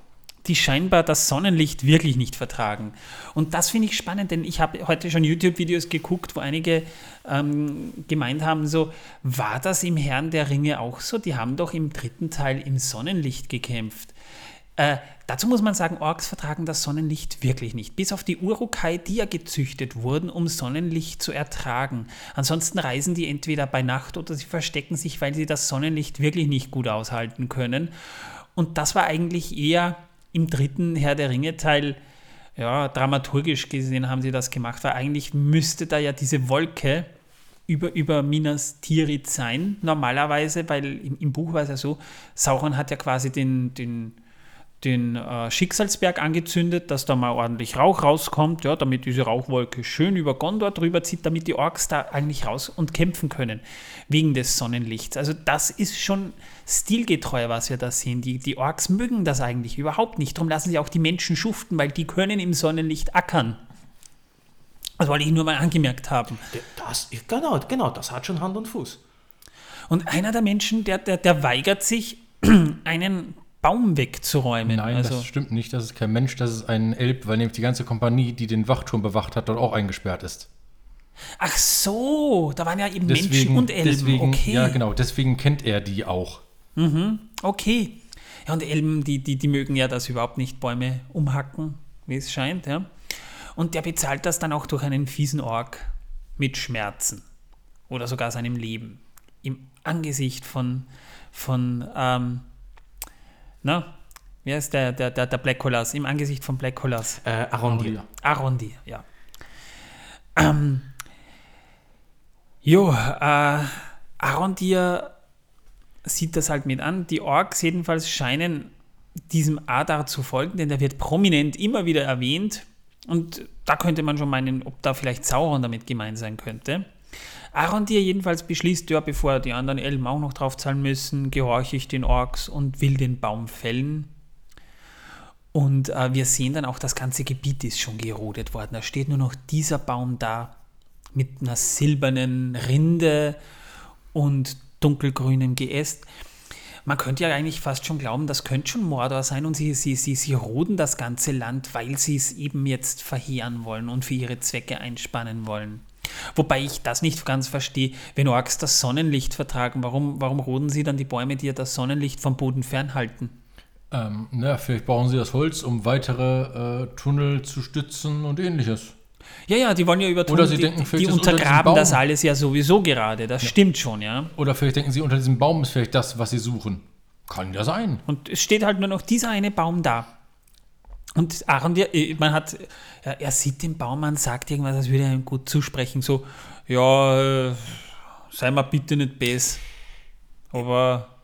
die scheinbar das Sonnenlicht wirklich nicht vertragen. Und das finde ich spannend, denn ich habe heute schon YouTube-Videos geguckt, wo einige ähm, gemeint haben, so, war das im Herrn der Ringe auch so? Die haben doch im dritten Teil im Sonnenlicht gekämpft. Äh, dazu muss man sagen, Orks vertragen das Sonnenlicht wirklich nicht. Bis auf die Urukai, die ja gezüchtet wurden, um Sonnenlicht zu ertragen. Ansonsten reisen die entweder bei Nacht oder sie verstecken sich, weil sie das Sonnenlicht wirklich nicht gut aushalten können. Und das war eigentlich eher im dritten Herr der Ringe-Teil, ja, dramaturgisch gesehen haben sie das gemacht, weil eigentlich müsste da ja diese Wolke über, über Minas Tirith sein, normalerweise, weil im, im Buch war es ja so, Sauron hat ja quasi den, den den äh, Schicksalsberg angezündet, dass da mal ordentlich Rauch rauskommt, ja, damit diese Rauchwolke schön über Gondor drüber zieht, damit die Orks da eigentlich raus und kämpfen können, wegen des Sonnenlichts. Also das ist schon stilgetreu, was wir da sehen. Die, die Orks mögen das eigentlich überhaupt nicht. Darum lassen sie auch die Menschen schuften, weil die können im Sonnenlicht ackern. Das wollte ich nur mal angemerkt haben. Das, genau, genau, das hat schon Hand und Fuß. Und einer der Menschen, der, der, der weigert sich, einen Baum wegzuräumen. Nein, also, das stimmt nicht. Das ist kein Mensch, das ist ein Elb, weil nämlich die ganze Kompanie, die den Wachturm bewacht hat, dort auch eingesperrt ist. Ach so, da waren ja eben deswegen, Menschen und Elben. Deswegen, okay. Ja, genau, deswegen kennt er die auch. Mhm, okay. Ja, und Elben, die, die, die mögen ja das überhaupt nicht, Bäume umhacken, wie es scheint. Ja. Und der bezahlt das dann auch durch einen fiesen Ork mit Schmerzen oder sogar seinem Leben. Im Angesicht von, von ähm, na, wie heißt der, der, der, der Black Colors? Im Angesicht von Black Colors. Äh, Arondir. Arondir, ja. Ähm, jo, äh, Arondir sieht das halt mit an. Die Orks jedenfalls scheinen diesem Adar zu folgen, denn der wird prominent immer wieder erwähnt. Und da könnte man schon meinen, ob da vielleicht Sauron damit gemeint sein könnte. Arondir jedenfalls beschließt, ja, bevor die anderen Elben auch noch draufzahlen müssen, gehorche ich den Orks und will den Baum fällen. Und äh, wir sehen dann auch, das ganze Gebiet ist schon gerodet worden. Da steht nur noch dieser Baum da mit einer silbernen Rinde und dunkelgrünem Geäst. Man könnte ja eigentlich fast schon glauben, das könnte schon Mordor sein und sie, sie, sie, sie roden das ganze Land, weil sie es eben jetzt verheeren wollen und für ihre Zwecke einspannen wollen. Wobei ich das nicht ganz verstehe. Wenn Orks das Sonnenlicht vertragen, warum, warum roden sie dann die Bäume, die ja das Sonnenlicht vom Boden fernhalten? Ähm, na, vielleicht brauchen sie das Holz, um weitere äh, Tunnel zu stützen und ähnliches. Ja, ja, die wollen ja über Tunnel, Oder sie die, denken, die untergraben das alles ja sowieso gerade. Das ja. stimmt schon, ja. Oder vielleicht denken sie, unter diesem Baum ist vielleicht das, was sie suchen. Kann ja sein. Und es steht halt nur noch dieser eine Baum da. Und Aaron, äh, man hat, er sieht den Baum an, sagt irgendwas, als würde er ihm gut zusprechen, so, ja, äh, sei mal bitte nicht bes, aber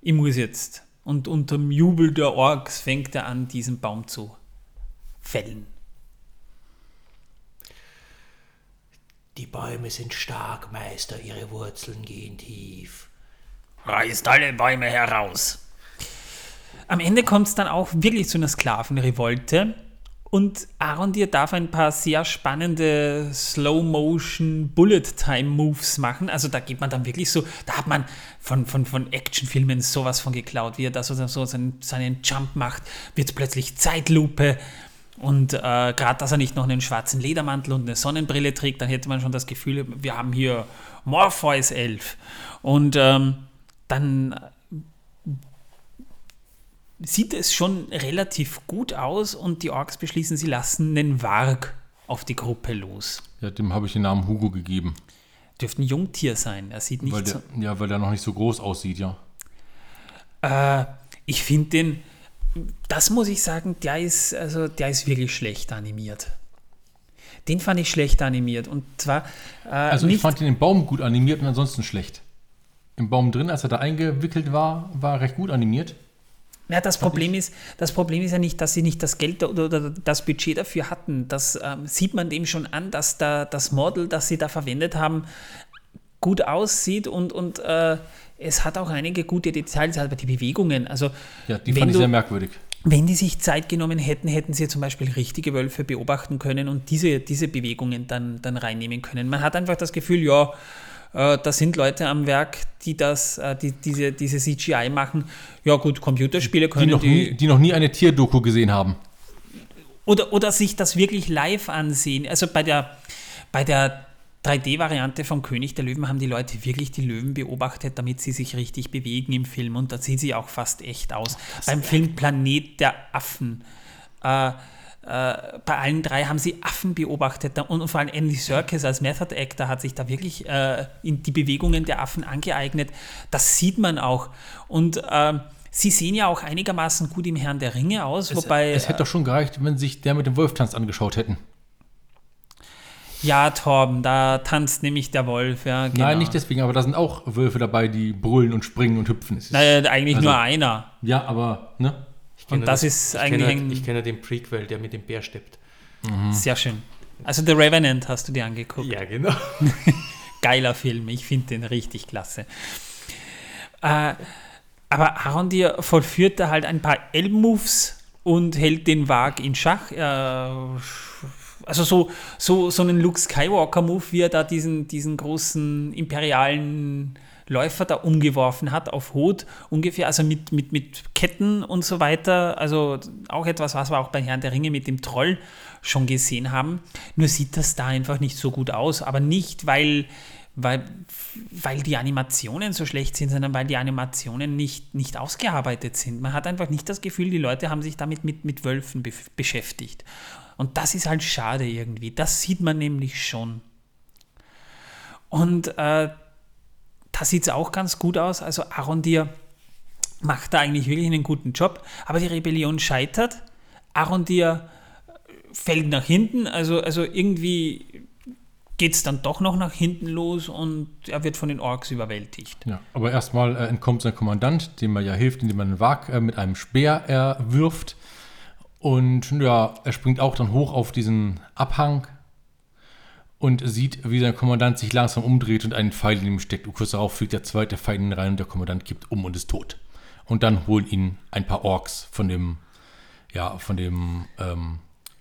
ich muss jetzt. Und unter dem Jubel der Orks fängt er an, diesen Baum zu fällen. Die Bäume sind stark, Meister, ihre Wurzeln gehen tief. Reißt alle Bäume heraus. Am Ende kommt es dann auch wirklich zu einer Sklavenrevolte. Und Arondir darf ein paar sehr spannende Slow-Motion Bullet-Time-Moves machen. Also da geht man dann wirklich so, da hat man von, von, von Actionfilmen sowas von geklaut, wie er da so, seinen, seinen Jump macht, wird plötzlich Zeitlupe. Und äh, gerade, dass er nicht noch einen schwarzen Ledermantel und eine Sonnenbrille trägt, dann hätte man schon das Gefühl, wir haben hier Morpheus 11. Und ähm, dann sieht es schon relativ gut aus und die Orks beschließen, sie lassen den Warg auf die Gruppe los. Ja, dem habe ich den Namen Hugo gegeben. Dürfte ein Jungtier sein. Er sieht nicht Weil so. der, ja, weil der noch nicht so groß aussieht, ja. Äh, ich finde den, das muss ich sagen, der ist, also der ist wirklich schlecht animiert. Den fand ich schlecht animiert. Und zwar äh, Also ich fand ihn im Baum gut animiert und ansonsten schlecht. Im Baum drin, als er da eingewickelt war, war er recht gut animiert. Ja, das Problem ist, das Problem ist ja nicht, dass sie nicht das Geld oder, das Budget dafür hatten. Das ähm, sieht man dem schon an, dass da das Model, das sie da verwendet haben, gut aussieht und, und äh, es hat auch einige gute Details, aber die Bewegungen, also Ja, die fand ich du- sehr merkwürdig. wenn die sich Zeit genommen hätten, hätten sie zum Beispiel richtige Wölfe beobachten können und diese, diese Bewegungen dann, dann reinnehmen können. Man hat einfach das Gefühl, ja, äh, da sind Leute am Werk, die das, äh, die, diese, diese CGI machen. Ja gut, Computerspiele Die können noch, nie, die noch nie eine Tierdoku gesehen haben. oder, oder sich das wirklich live ansehen. Also bei der, bei der 3D-Variante von König der Löwen haben die Leute wirklich die Löwen beobachtet, damit sie sich richtig bewegen im Film. Und da sieht sie auch fast echt aus. Beim Film Planet der Affen. Äh, äh, bei allen drei haben sie Affen beobachtet und vor allem Andy Serkis als Method Actor hat sich da wirklich äh, in die Bewegungen der Affen angeeignet. Das sieht man auch. Und ähm, sie sehen ja auch einigermaßen gut im Herrn der Ringe aus, wobei es hätte doch schon gereicht, wenn sich der mit dem Wolftanz angeschaut hätten. Ja, Torben, da tanzt nämlich der Wolf, ja. Genau. Nein, nicht deswegen, aber da sind auch Wölfe dabei, die brüllen und springen und hüpfen. Es ist, Naja, eigentlich Also- nur einer. Ja, aber, ne? Ich kenne Und das ist ich eigentlich Kenne, ein- ich kenne den Prequel, der mit dem Bär steppt. Sehr schön. Also The Revenant hast du dir angeguckt. Ja, genau. Geiler Film, ich finde den richtig klasse. Äh, aber Arondir vollführt da halt ein paar Elbenmoves und hält den Wag in Schach. Äh, also so, so, so einen Luke Skywalker-Move, wie er da diesen, diesen großen imperialen Läufer da umgeworfen hat auf Hot ungefähr, also mit, mit, mit Ketten und so weiter. Also auch etwas, was wir auch bei Herrn der Ringe mit dem Troll schon gesehen haben. Nur sieht das da einfach nicht so gut aus. Aber nicht, weil, weil, weil die Animationen so schlecht sind, sondern weil die Animationen nicht, nicht ausgearbeitet sind. Man hat einfach nicht das Gefühl, die Leute haben sich damit mit, mit Wölfen be beschäftigt. Und das ist halt schade irgendwie. Das sieht man nämlich schon. Und äh, da sieht es auch ganz gut aus. Also Arondir macht da eigentlich wirklich einen guten Job, aber die Rebellion scheitert. Arondir fällt nach hinten, also, also irgendwie geht es dann doch noch nach hinten los und er wird von den Orks überwältigt. Ja, aber erstmal äh, entkommt sein Kommandant, dem er ja hilft, indem er einen Wag äh, mit einem Speer erwirft. Und ja, er springt auch dann hoch auf diesen Abhang und sieht, wie sein Kommandant sich langsam umdreht und einen Pfeil in ihm steckt. Und kurz darauf fliegt der zweite Pfeil in ihn rein und der Kommandant kippt um und ist tot. Und dann holen ihn ein paar Orks von dem, ja, von dem ähm,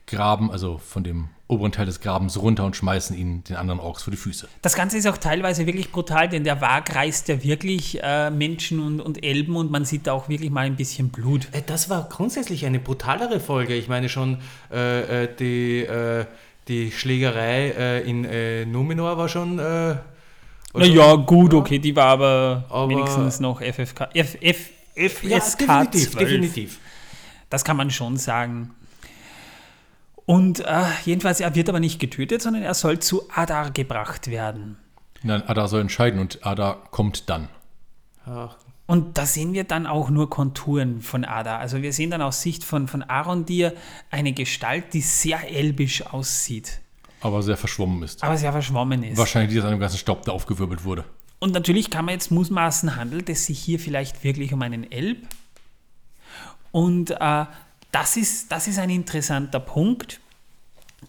Graben, also von dem oberen Teil des Grabens runter und schmeißen ihn den anderen Orks vor die Füße. Das Ganze ist auch teilweise wirklich brutal, denn der Wag reißt ja wirklich äh, Menschen und, und Elben und man sieht da auch wirklich mal ein bisschen Blut. Äh, Das war grundsätzlich eine brutalere Folge. Ich meine schon, äh, äh, die, äh, die Schlägerei äh, in äh, Numenor war schon. Äh, Naja, gut, ja. okay, die war aber, Aber- wenigstens noch FFK, F, F, Ja, FSK definitiv, 12. definitiv. Das kann man schon sagen. Und äh, jedenfalls, er wird aber nicht getötet, sondern er soll zu Adar gebracht werden. Nein, Ada soll entscheiden und Ada kommt dann. Ach, Und da sehen wir dann auch nur Konturen von Ada. Also wir sehen dann aus Sicht von, von Arondir eine Gestalt, die sehr elbisch aussieht, aber sehr verschwommen ist. aber sehr verschwommen ist. Wahrscheinlich, die aus einem ganzen Staub da aufgewirbelt wurde. Und natürlich kann man jetzt mutmaßen, handelt es sich hier vielleicht wirklich um einen Elb. Und äh, das, ist, das ist ein interessanter Punkt,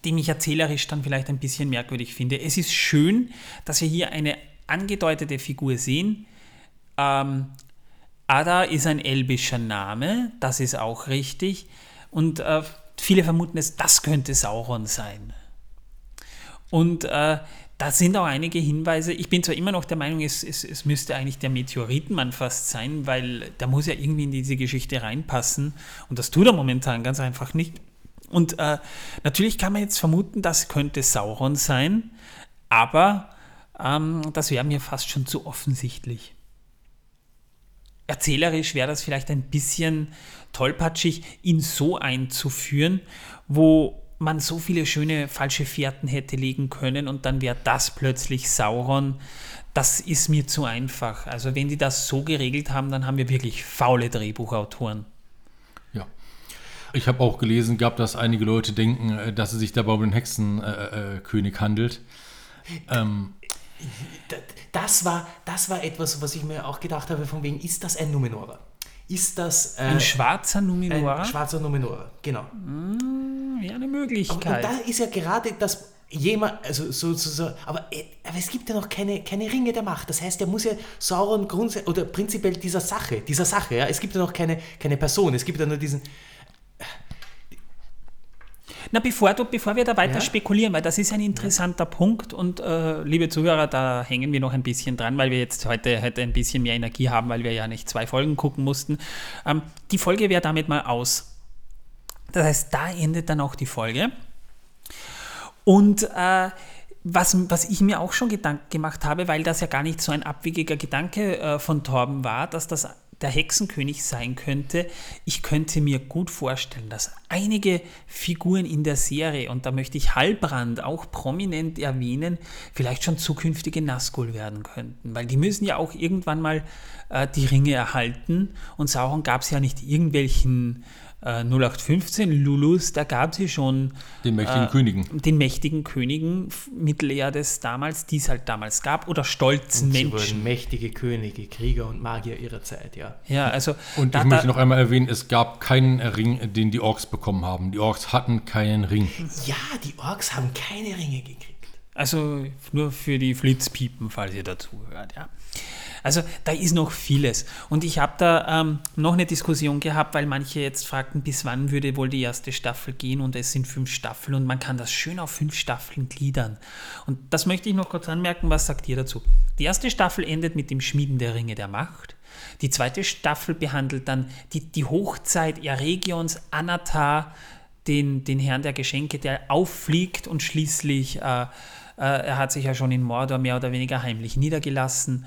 den ich erzählerisch dann vielleicht ein bisschen merkwürdig finde. Es ist schön, dass wir hier eine angedeutete Figur sehen. Ähm, Ada ist ein elbischer Name, das ist auch richtig. Und äh, viele vermuten es, das könnte Sauron sein. Und äh, da sind auch einige Hinweise. Ich bin zwar immer noch der Meinung, es, es, es müsste eigentlich der Meteoritenmann fast sein, weil der muss ja irgendwie in diese Geschichte reinpassen. Und das tut er momentan ganz einfach nicht. Und äh, natürlich kann man jetzt vermuten, das könnte Sauron sein, aber ähm, das wäre mir fast schon zu offensichtlich. Erzählerisch wäre das vielleicht ein bisschen tollpatschig, ihn so einzuführen, wo man so viele schöne falsche Fährten hätte legen können und dann wäre das plötzlich Sauron. Das ist mir zu einfach. Also wenn die das so geregelt haben, dann haben wir wirklich faule Drehbuchautoren. Ja. Ich habe auch gelesen gehabt, dass einige Leute denken, äh, dass es sich dabei um den Hexenkönig äh, äh, handelt. Ähm, das, war, das war etwas, was ich mir auch gedacht habe, von wegen, ist das ein Numenorer? Ist das... Äh, ein schwarzer Numenorer? Ein schwarzer Numenorer, genau. Mm, ja, eine Möglichkeit. Und, und da ist ja gerade das jemand, also so, so, so aber, äh, aber es gibt ja noch keine, keine Ringe der Macht. Das heißt, er muss ja Sauron grundsätzlich, oder prinzipiell dieser Sache, dieser Sache, ja, es gibt ja noch keine, keine Person, es gibt ja nur diesen, na, bevor, du, bevor wir da weiter ja? spekulieren, weil das ist ein interessanter ja. Punkt und äh, liebe Zuhörer, da hängen wir noch ein bisschen dran, weil wir jetzt heute, heute ein bisschen mehr Energie haben, weil wir ja nicht zwei Folgen gucken mussten. Ähm, die Folge wäre damit mal aus. Das heißt, da endet dann auch die Folge. Und äh, was, was ich mir auch schon Gedanken gemacht habe, weil das ja gar nicht so ein abwegiger Gedanke äh, von Torben war, dass das der Hexenkönig sein könnte. Ich könnte mir gut vorstellen, dass einige Figuren in der Serie, und da möchte ich Halbrand auch prominent erwähnen, vielleicht schon zukünftige Nazgul werden könnten, weil die müssen ja auch irgendwann mal äh, die Ringe erhalten und Sauron gab es ja nicht irgendwelchen 0815 äh, Lulus, da gab sie schon den mächtigen äh, Königen. Den mächtigen Königen Mittelerdes damals, die es halt damals gab, oder stolzen und Menschen. Mächtige Könige, Krieger und Magier ihrer Zeit, ja. Ja, also. Und da, ich möchte noch einmal erwähnen, es gab keinen Ring, den die Orks bekommen haben. Die Orks hatten keinen Ring. Ja, die Orks haben keine Ringe gekriegt. Also nur für die Flitzpiepen, falls ihr dazu hört, ja. Also da ist noch vieles. Und ich habe da ähm, noch eine Diskussion gehabt, weil manche jetzt fragten, bis wann würde wohl die erste Staffel gehen und es sind fünf Staffeln und man kann das schön auf fünf Staffeln gliedern. Und das möchte ich noch kurz anmerken, was sagt ihr dazu? Die erste Staffel endet mit dem Schmieden der Ringe der Macht. Die zweite Staffel behandelt dann die, die Hochzeit Eregions, Anatar, den, den Herrn der Geschenke, der auffliegt und schließlich, äh, äh, er hat sich ja schon in Mordor mehr oder weniger heimlich niedergelassen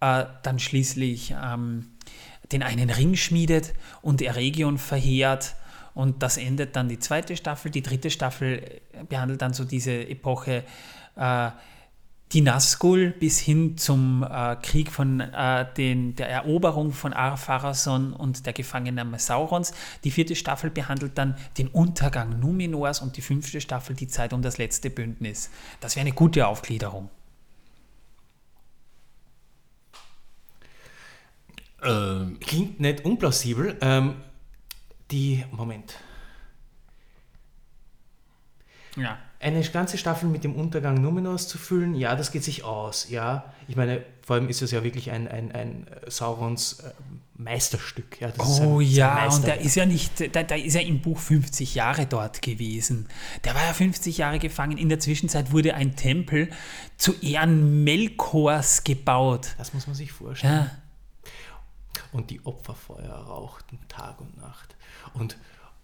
äh, dann schließlich ähm, den einen Ring schmiedet und Eregion verheert. Und das endet dann die zweite Staffel. Die dritte Staffel behandelt dann so diese Epoche äh, die Nazgul bis hin zum äh, Krieg von äh, den, der Eroberung von Ar-Pharason und der Gefangennahme Saurons. Die vierte Staffel behandelt dann den Untergang Numenors und die fünfte Staffel die Zeit um das letzte Bündnis. Das wäre eine gute Aufgliederung. Äh, Klingt nicht unplausibel. Ähm, die, Moment. Ja. Eine ganze Staffel mit dem Untergang Numenors zu füllen, ja, das geht sich aus, ja. Ich meine, vor allem ist es ja wirklich ein, ein, ein Saurons äh, Meisterstück. Ja, oh ein, ja, und der ist ja nicht, der, der ist ja im Buch 50 Jahre dort gewesen. Der war ja 50 Jahre gefangen. In der Zwischenzeit wurde ein Tempel zu Ehren Melkors gebaut. Das muss man sich vorstellen. Ja und die Opferfeuer rauchten Tag und Nacht. Und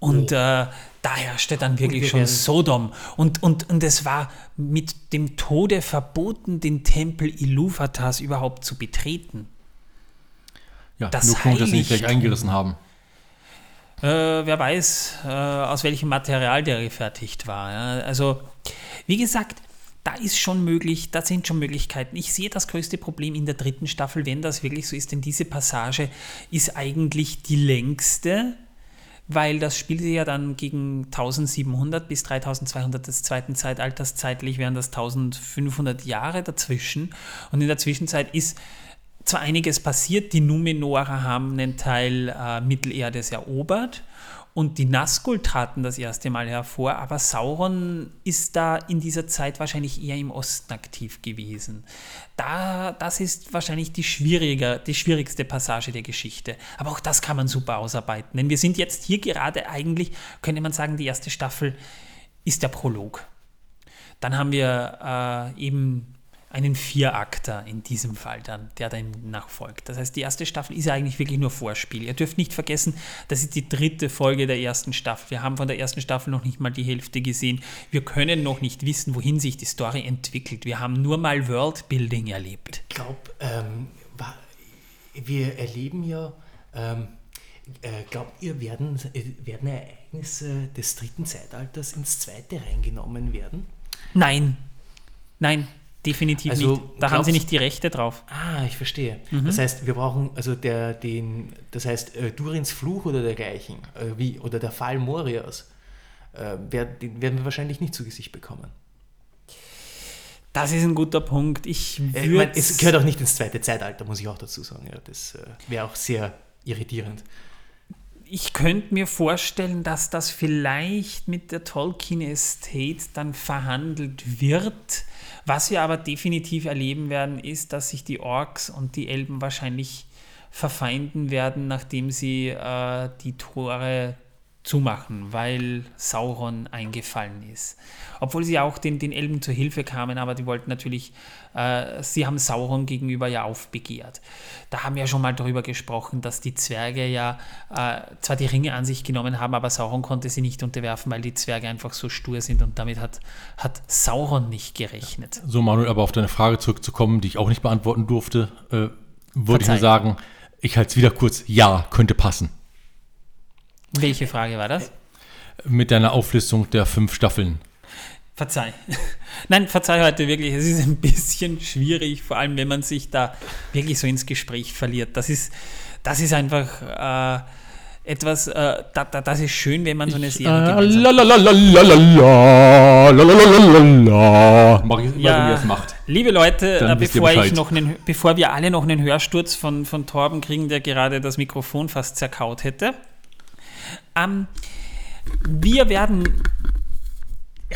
und oh. äh, da herrschte dann wirklich schon Sodom. Und, und, und es war mit dem Tode verboten, den Tempel Iluvatas überhaupt zu betreten. Ja, das nur Punkt, dass sie nicht gleich eingerissen haben. Äh, wer weiß, äh, aus welchem Material der gefertigt war. Ja? Also, wie gesagt, da ist schon möglich, da sind schon Möglichkeiten. Ich sehe das größte Problem in der dritten Staffel, wenn das wirklich so ist, denn diese Passage ist eigentlich die längste, weil das spielt ja dann gegen 1700 bis 3200 des zweiten Zeitalters. Zeitlich wären das 1500 Jahre dazwischen. Und in der Zwischenzeit ist zwar einiges passiert, die Numenorer haben einen Teil äh, Mittelerdes erobert und die Nazgul traten das erste Mal hervor, aber Sauron ist da in dieser Zeit wahrscheinlich eher im Osten aktiv gewesen. Da, das ist wahrscheinlich die, schwieriger, die schwierigste Passage der Geschichte. Aber auch das kann man super ausarbeiten. Denn wir sind jetzt hier gerade eigentlich, könnte man sagen, die erste Staffel ist der Prolog. Dann haben wir äh, eben einen Vierakter in diesem Fall dann, der dann nachfolgt. Das heißt, die erste Staffel ist ja eigentlich wirklich nur Vorspiel. Ihr dürft nicht vergessen, das ist die dritte Folge der ersten Staffel. Wir haben von der ersten Staffel noch nicht mal die Hälfte gesehen. Wir können noch nicht wissen, wohin sich die Story entwickelt. Wir haben nur mal Worldbuilding erlebt. Ich glaube, ähm, wir erleben ja, ähm, äh, glaubt ihr, werden, äh, werden Ereignisse des dritten Zeitalters ins zweite reingenommen werden? Nein. Nein, definitiv Also, nicht. Da haben sie nicht die Rechte drauf. Ah, ich verstehe. Das heißt, wir brauchen also der, den, das heißt, äh, Durins Fluch oder dergleichen, äh, wie, oder der Fall Morias, äh, wer, den werden wir wahrscheinlich nicht zu Gesicht bekommen. Das ist ein guter Punkt. Ich Äh, ich würde mein, es gehört auch nicht ins zweite Zeitalter, muss ich auch dazu sagen. Ja, das äh, wäre auch sehr irritierend. Ich könnte mir vorstellen, dass das vielleicht mit der Tolkien Estate dann verhandelt wird. Was wir aber definitiv erleben werden, ist, dass sich die Orks und die Elben wahrscheinlich verfeinden werden, nachdem sie äh, die Tore zumachen, weil Sauron eingefallen ist. Obwohl sie auch den, den Elben zur Hilfe kamen, aber die wollten natürlich, äh, sie haben Sauron gegenüber ja aufbegehrt. Da haben wir ja schon mal darüber gesprochen, dass die Zwerge ja äh, zwar die Ringe an sich genommen haben, aber Sauron konnte sie nicht unterwerfen, weil die Zwerge einfach so stur sind und damit hat, hat Sauron nicht gerechnet. So, Manuel, aber auf deine Frage zurückzukommen, die ich auch nicht beantworten durfte, äh, würde ich nur sagen, ich halte es wieder kurz, ja, könnte passen. Welche Frage war das? Mit deiner Auflistung der fünf Staffeln. Verzeih. Nein, verzeih heute wirklich. Es ist ein bisschen schwierig, vor allem wenn man sich da wirklich so ins Gespräch verliert. Das ist, das ist einfach äh, etwas, äh, da, da, das ist schön, wenn man so eine Serie gemeinsam Mach ich, Ja, wie er es macht. Liebe Leute, Dann äh, ihr bevor, ich noch einen, bevor wir alle noch einen Hörsturz von, von Torben kriegen, der gerade das Mikrofon fast zerkaut hätte, ähm, wir werden.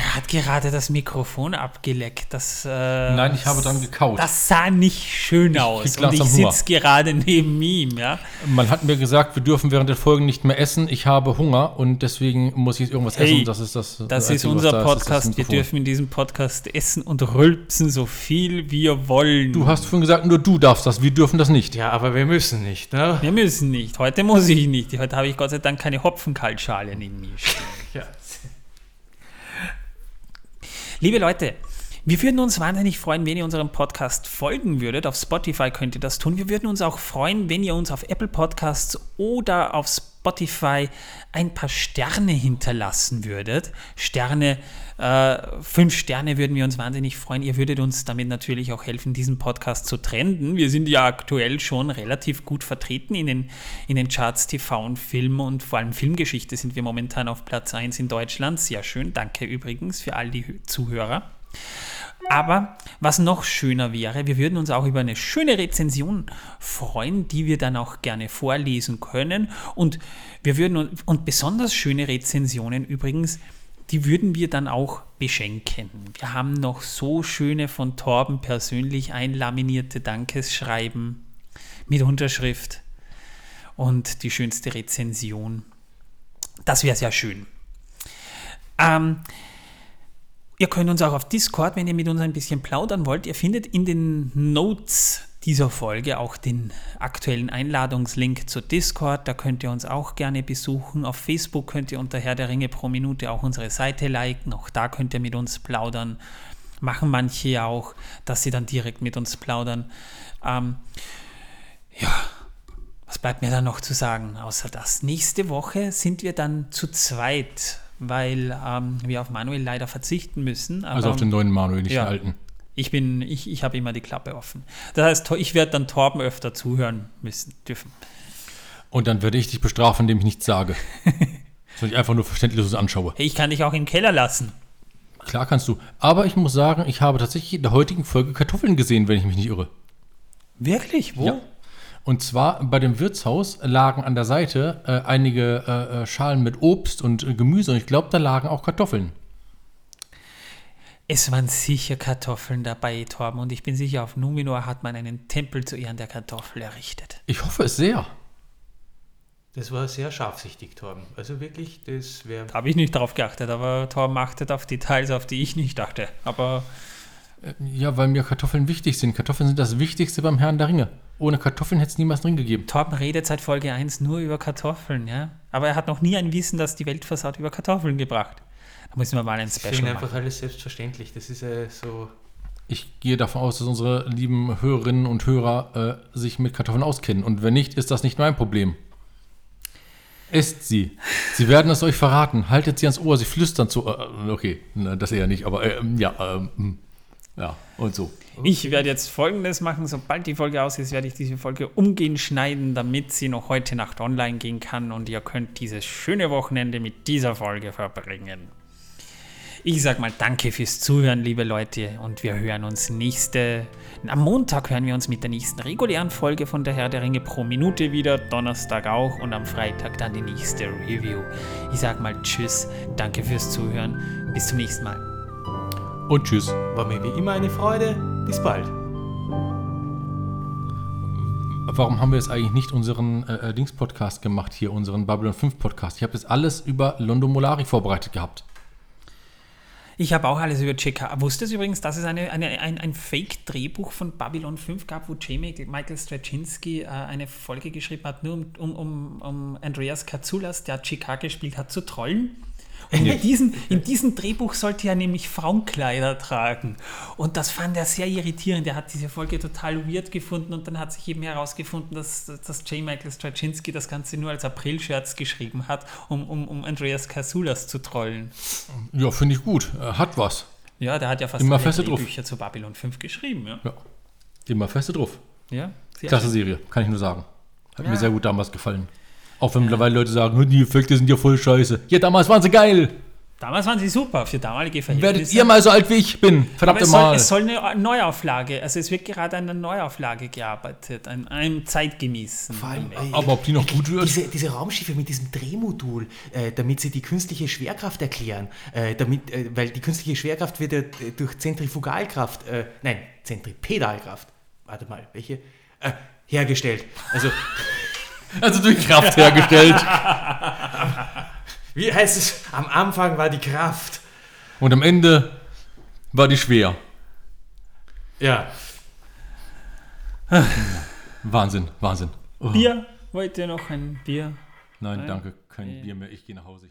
Er hat gerade das Mikrofon abgeleckt. Das, äh, Nein, ich habe dran gekaut. Das sah nicht schön aus. krieg Und ich langsam Hunger. sitze gerade neben ihm. Ja? Man hat mir gesagt, wir dürfen während der Folgen nicht mehr essen. Ich habe Hunger und deswegen muss ich irgendwas Hey, essen. Das ist das. Das ist Einzige, was unser da ist, das ist das Podcast. wir dürfen in diesem Podcast essen und rülpsen so viel wir wollen. Du hast vorhin gesagt, nur du darfst das. Wir dürfen das nicht. Ja, aber wir müssen nicht. Ne? Wir müssen nicht. Heute muss ich nicht. Heute habe ich Gott sei Dank keine Hopfenkaltschale neben mir stehen. Ja. Liebe Leute, wir würden uns wahnsinnig freuen, wenn ihr unserem Podcast folgen würdet. Auf Spotify könnt ihr das tun. Wir würden uns auch freuen, wenn ihr uns auf Apple Podcasts oder auf Spotify ein paar Sterne hinterlassen würdet. Sterne, äh, fünf Sterne würden wir uns wahnsinnig freuen. Ihr würdet uns damit natürlich auch helfen, diesen Podcast zu trenden. Wir sind ja aktuell schon relativ gut vertreten in den, in den Charts TV und Film und vor allem Filmgeschichte sind wir momentan auf Platz 1 in Deutschland. Sehr schön. Danke übrigens für all die Hö- Zuhörer. Aber was noch schöner wäre, wir würden uns auch über eine schöne Rezension freuen, die wir dann auch gerne vorlesen können. Und wir würden und besonders schöne Rezensionen übrigens, die würden wir dann auch beschenken. Wir haben noch so schöne von Torben persönlich einlaminierte Dankesschreiben mit Unterschrift und die schönste Rezension. Das wäre sehr schön. Ähm, Ihr könnt uns auch auf Discord, wenn ihr mit uns ein bisschen plaudern wollt, ihr findet in den Notes dieser Folge auch den aktuellen Einladungslink zu Discord. Da könnt ihr uns auch gerne besuchen. Auf Facebook könnt ihr unter Herr der Ringe pro Minute auch unsere Seite liken. Auch da könnt ihr mit uns plaudern. Machen manche ja auch, dass sie dann direkt mit uns plaudern. Ähm, ja, was bleibt mir da noch zu sagen, außer das? Nächste Woche sind wir dann zu zweit, weil ähm, wir auf Manuel leider verzichten müssen. Aber Also auf den neuen Manuel, nicht ja. den alten. Ich bin, ich, ich habe immer die Klappe offen. Das heißt, ich werde dann Torben öfter zuhören müssen, dürfen. Und dann werde ich dich bestrafen, indem ich nichts sage. Sondern ich einfach nur verständliches anschaue. Hey, ich kann dich auch im Keller lassen. Klar kannst du. Aber ich muss sagen, ich habe tatsächlich in der heutigen Folge Kartoffeln gesehen, wenn ich mich nicht irre. Wirklich? Wo? Ja. Und zwar bei dem Wirtshaus lagen an der Seite äh, einige äh, äh, Schalen mit Obst und äh, Gemüse und ich glaube, da lagen auch Kartoffeln. Es waren sicher Kartoffeln dabei, Torben, und ich bin sicher, auf Numenor hat man einen Tempel zu Ehren der Kartoffel errichtet. Ich hoffe es sehr. Das war sehr scharfsichtig, Torben. Also wirklich, das wäre. Da habe ich nicht drauf geachtet, aber Torben achtet auf Details, auf die ich nicht dachte. Aber Ja, weil mir Kartoffeln wichtig sind. Kartoffeln sind das Wichtigste beim Herrn der Ringe. Ohne Kartoffeln hätte es niemals drin gegeben. Torben redet seit Folge 1 nur über Kartoffeln, ja. Aber er hat noch nie ein Wissen, das die Welt versaut, über Kartoffeln gebracht. Da müssen wir mal ein Special machen. einfach alles selbstverständlich. Das ist äh, so. Ich gehe davon aus, dass unsere lieben Hörerinnen und Hörer äh, sich mit Kartoffeln auskennen. Und wenn nicht, ist das nicht mein Problem. Esst sie. Sie werden es euch verraten. Haltet sie ans Ohr. Sie flüstern zu. Äh, okay, na, das eher nicht, aber äh, ja, ähm, ja, und so. Ich werde jetzt folgendes machen: Sobald die Folge aus ist, werde ich diese Folge umgehend schneiden, damit sie noch heute Nacht online gehen kann und ihr könnt dieses schöne Wochenende mit dieser Folge verbringen. Ich sag mal danke fürs Zuhören, liebe Leute, und wir hören uns nächste. Am Montag hören wir uns mit der nächsten regulären Folge von der Herr der Ringe pro Minute wieder, Donnerstag auch und am Freitag dann die nächste Review. Ich sag mal Tschüss, danke fürs Zuhören, bis zum nächsten Mal. Und tschüss. War mir wie immer eine Freude. Bis bald. Warum haben wir jetzt eigentlich nicht unseren äh, Dings-Podcast gemacht hier, unseren Babylon 5 Podcast? Ich habe das alles über Londo Molari vorbereitet gehabt. Ich habe auch alles über JK. Wusstest du übrigens, dass es eine, eine, ein, ein Fake-Drehbuch von Babylon 5 gab, wo J. Michael Straczynski äh, eine Folge geschrieben hat, nur um, um, um, um Andreas Katsoulas, der JK gespielt hat, zu trollen? Und in, diesem, in diesem Drehbuch sollte er nämlich Frauenkleider tragen. Und das fand er sehr irritierend. Er hat diese Folge total weird gefunden und dann hat sich eben herausgefunden, dass, dass J. Michael Straczynski das Ganze nur als April-Scherz geschrieben hat, um, um, um Andreas Kasoulas zu trollen. Ja, finde ich gut. Er hat was. Ja, der hat ja fast Immer alle. Drehbücher zu Babylon 5 geschrieben. Ja, Ja. Immer feste drauf. ja Klasse Serie, kann ich nur sagen. Hat mir sehr gut damals gefallen. Auch wenn mittlerweile Leute sagen, "Hm, die Effekte sind ja voll scheiße. Ja, damals waren sie geil. Damals waren sie super für damalige Verhältnisse. Werdet ihr mal so alt wie ich bin. Aber Verdammte es soll, Mal. es soll eine Neuauflage, also es wird gerade an einer Neuauflage gearbeitet, an einem zeitgemäßen. Vor allem, äh, Aber ob die noch gut wird? Diese, diese Raumschiffe mit diesem Drehmodul, äh, damit sie die künstliche Schwerkraft erklären, äh, damit, äh, weil die künstliche Schwerkraft wird ja äh, durch Zentrifugalkraft, äh, nein, Zentripedalkraft, warte mal, welche? Äh, hergestellt. Also, Also durch Kraft hergestellt. wie heißt es? Am Anfang war die Kraft. Und am Ende war die schwer. Ja. Wahnsinn, Wahnsinn. Oh. Bier? Wollt ihr noch ein Bier? Nein, Nein? danke. Kein Nee. Bier mehr. Ich gehe nach Hause.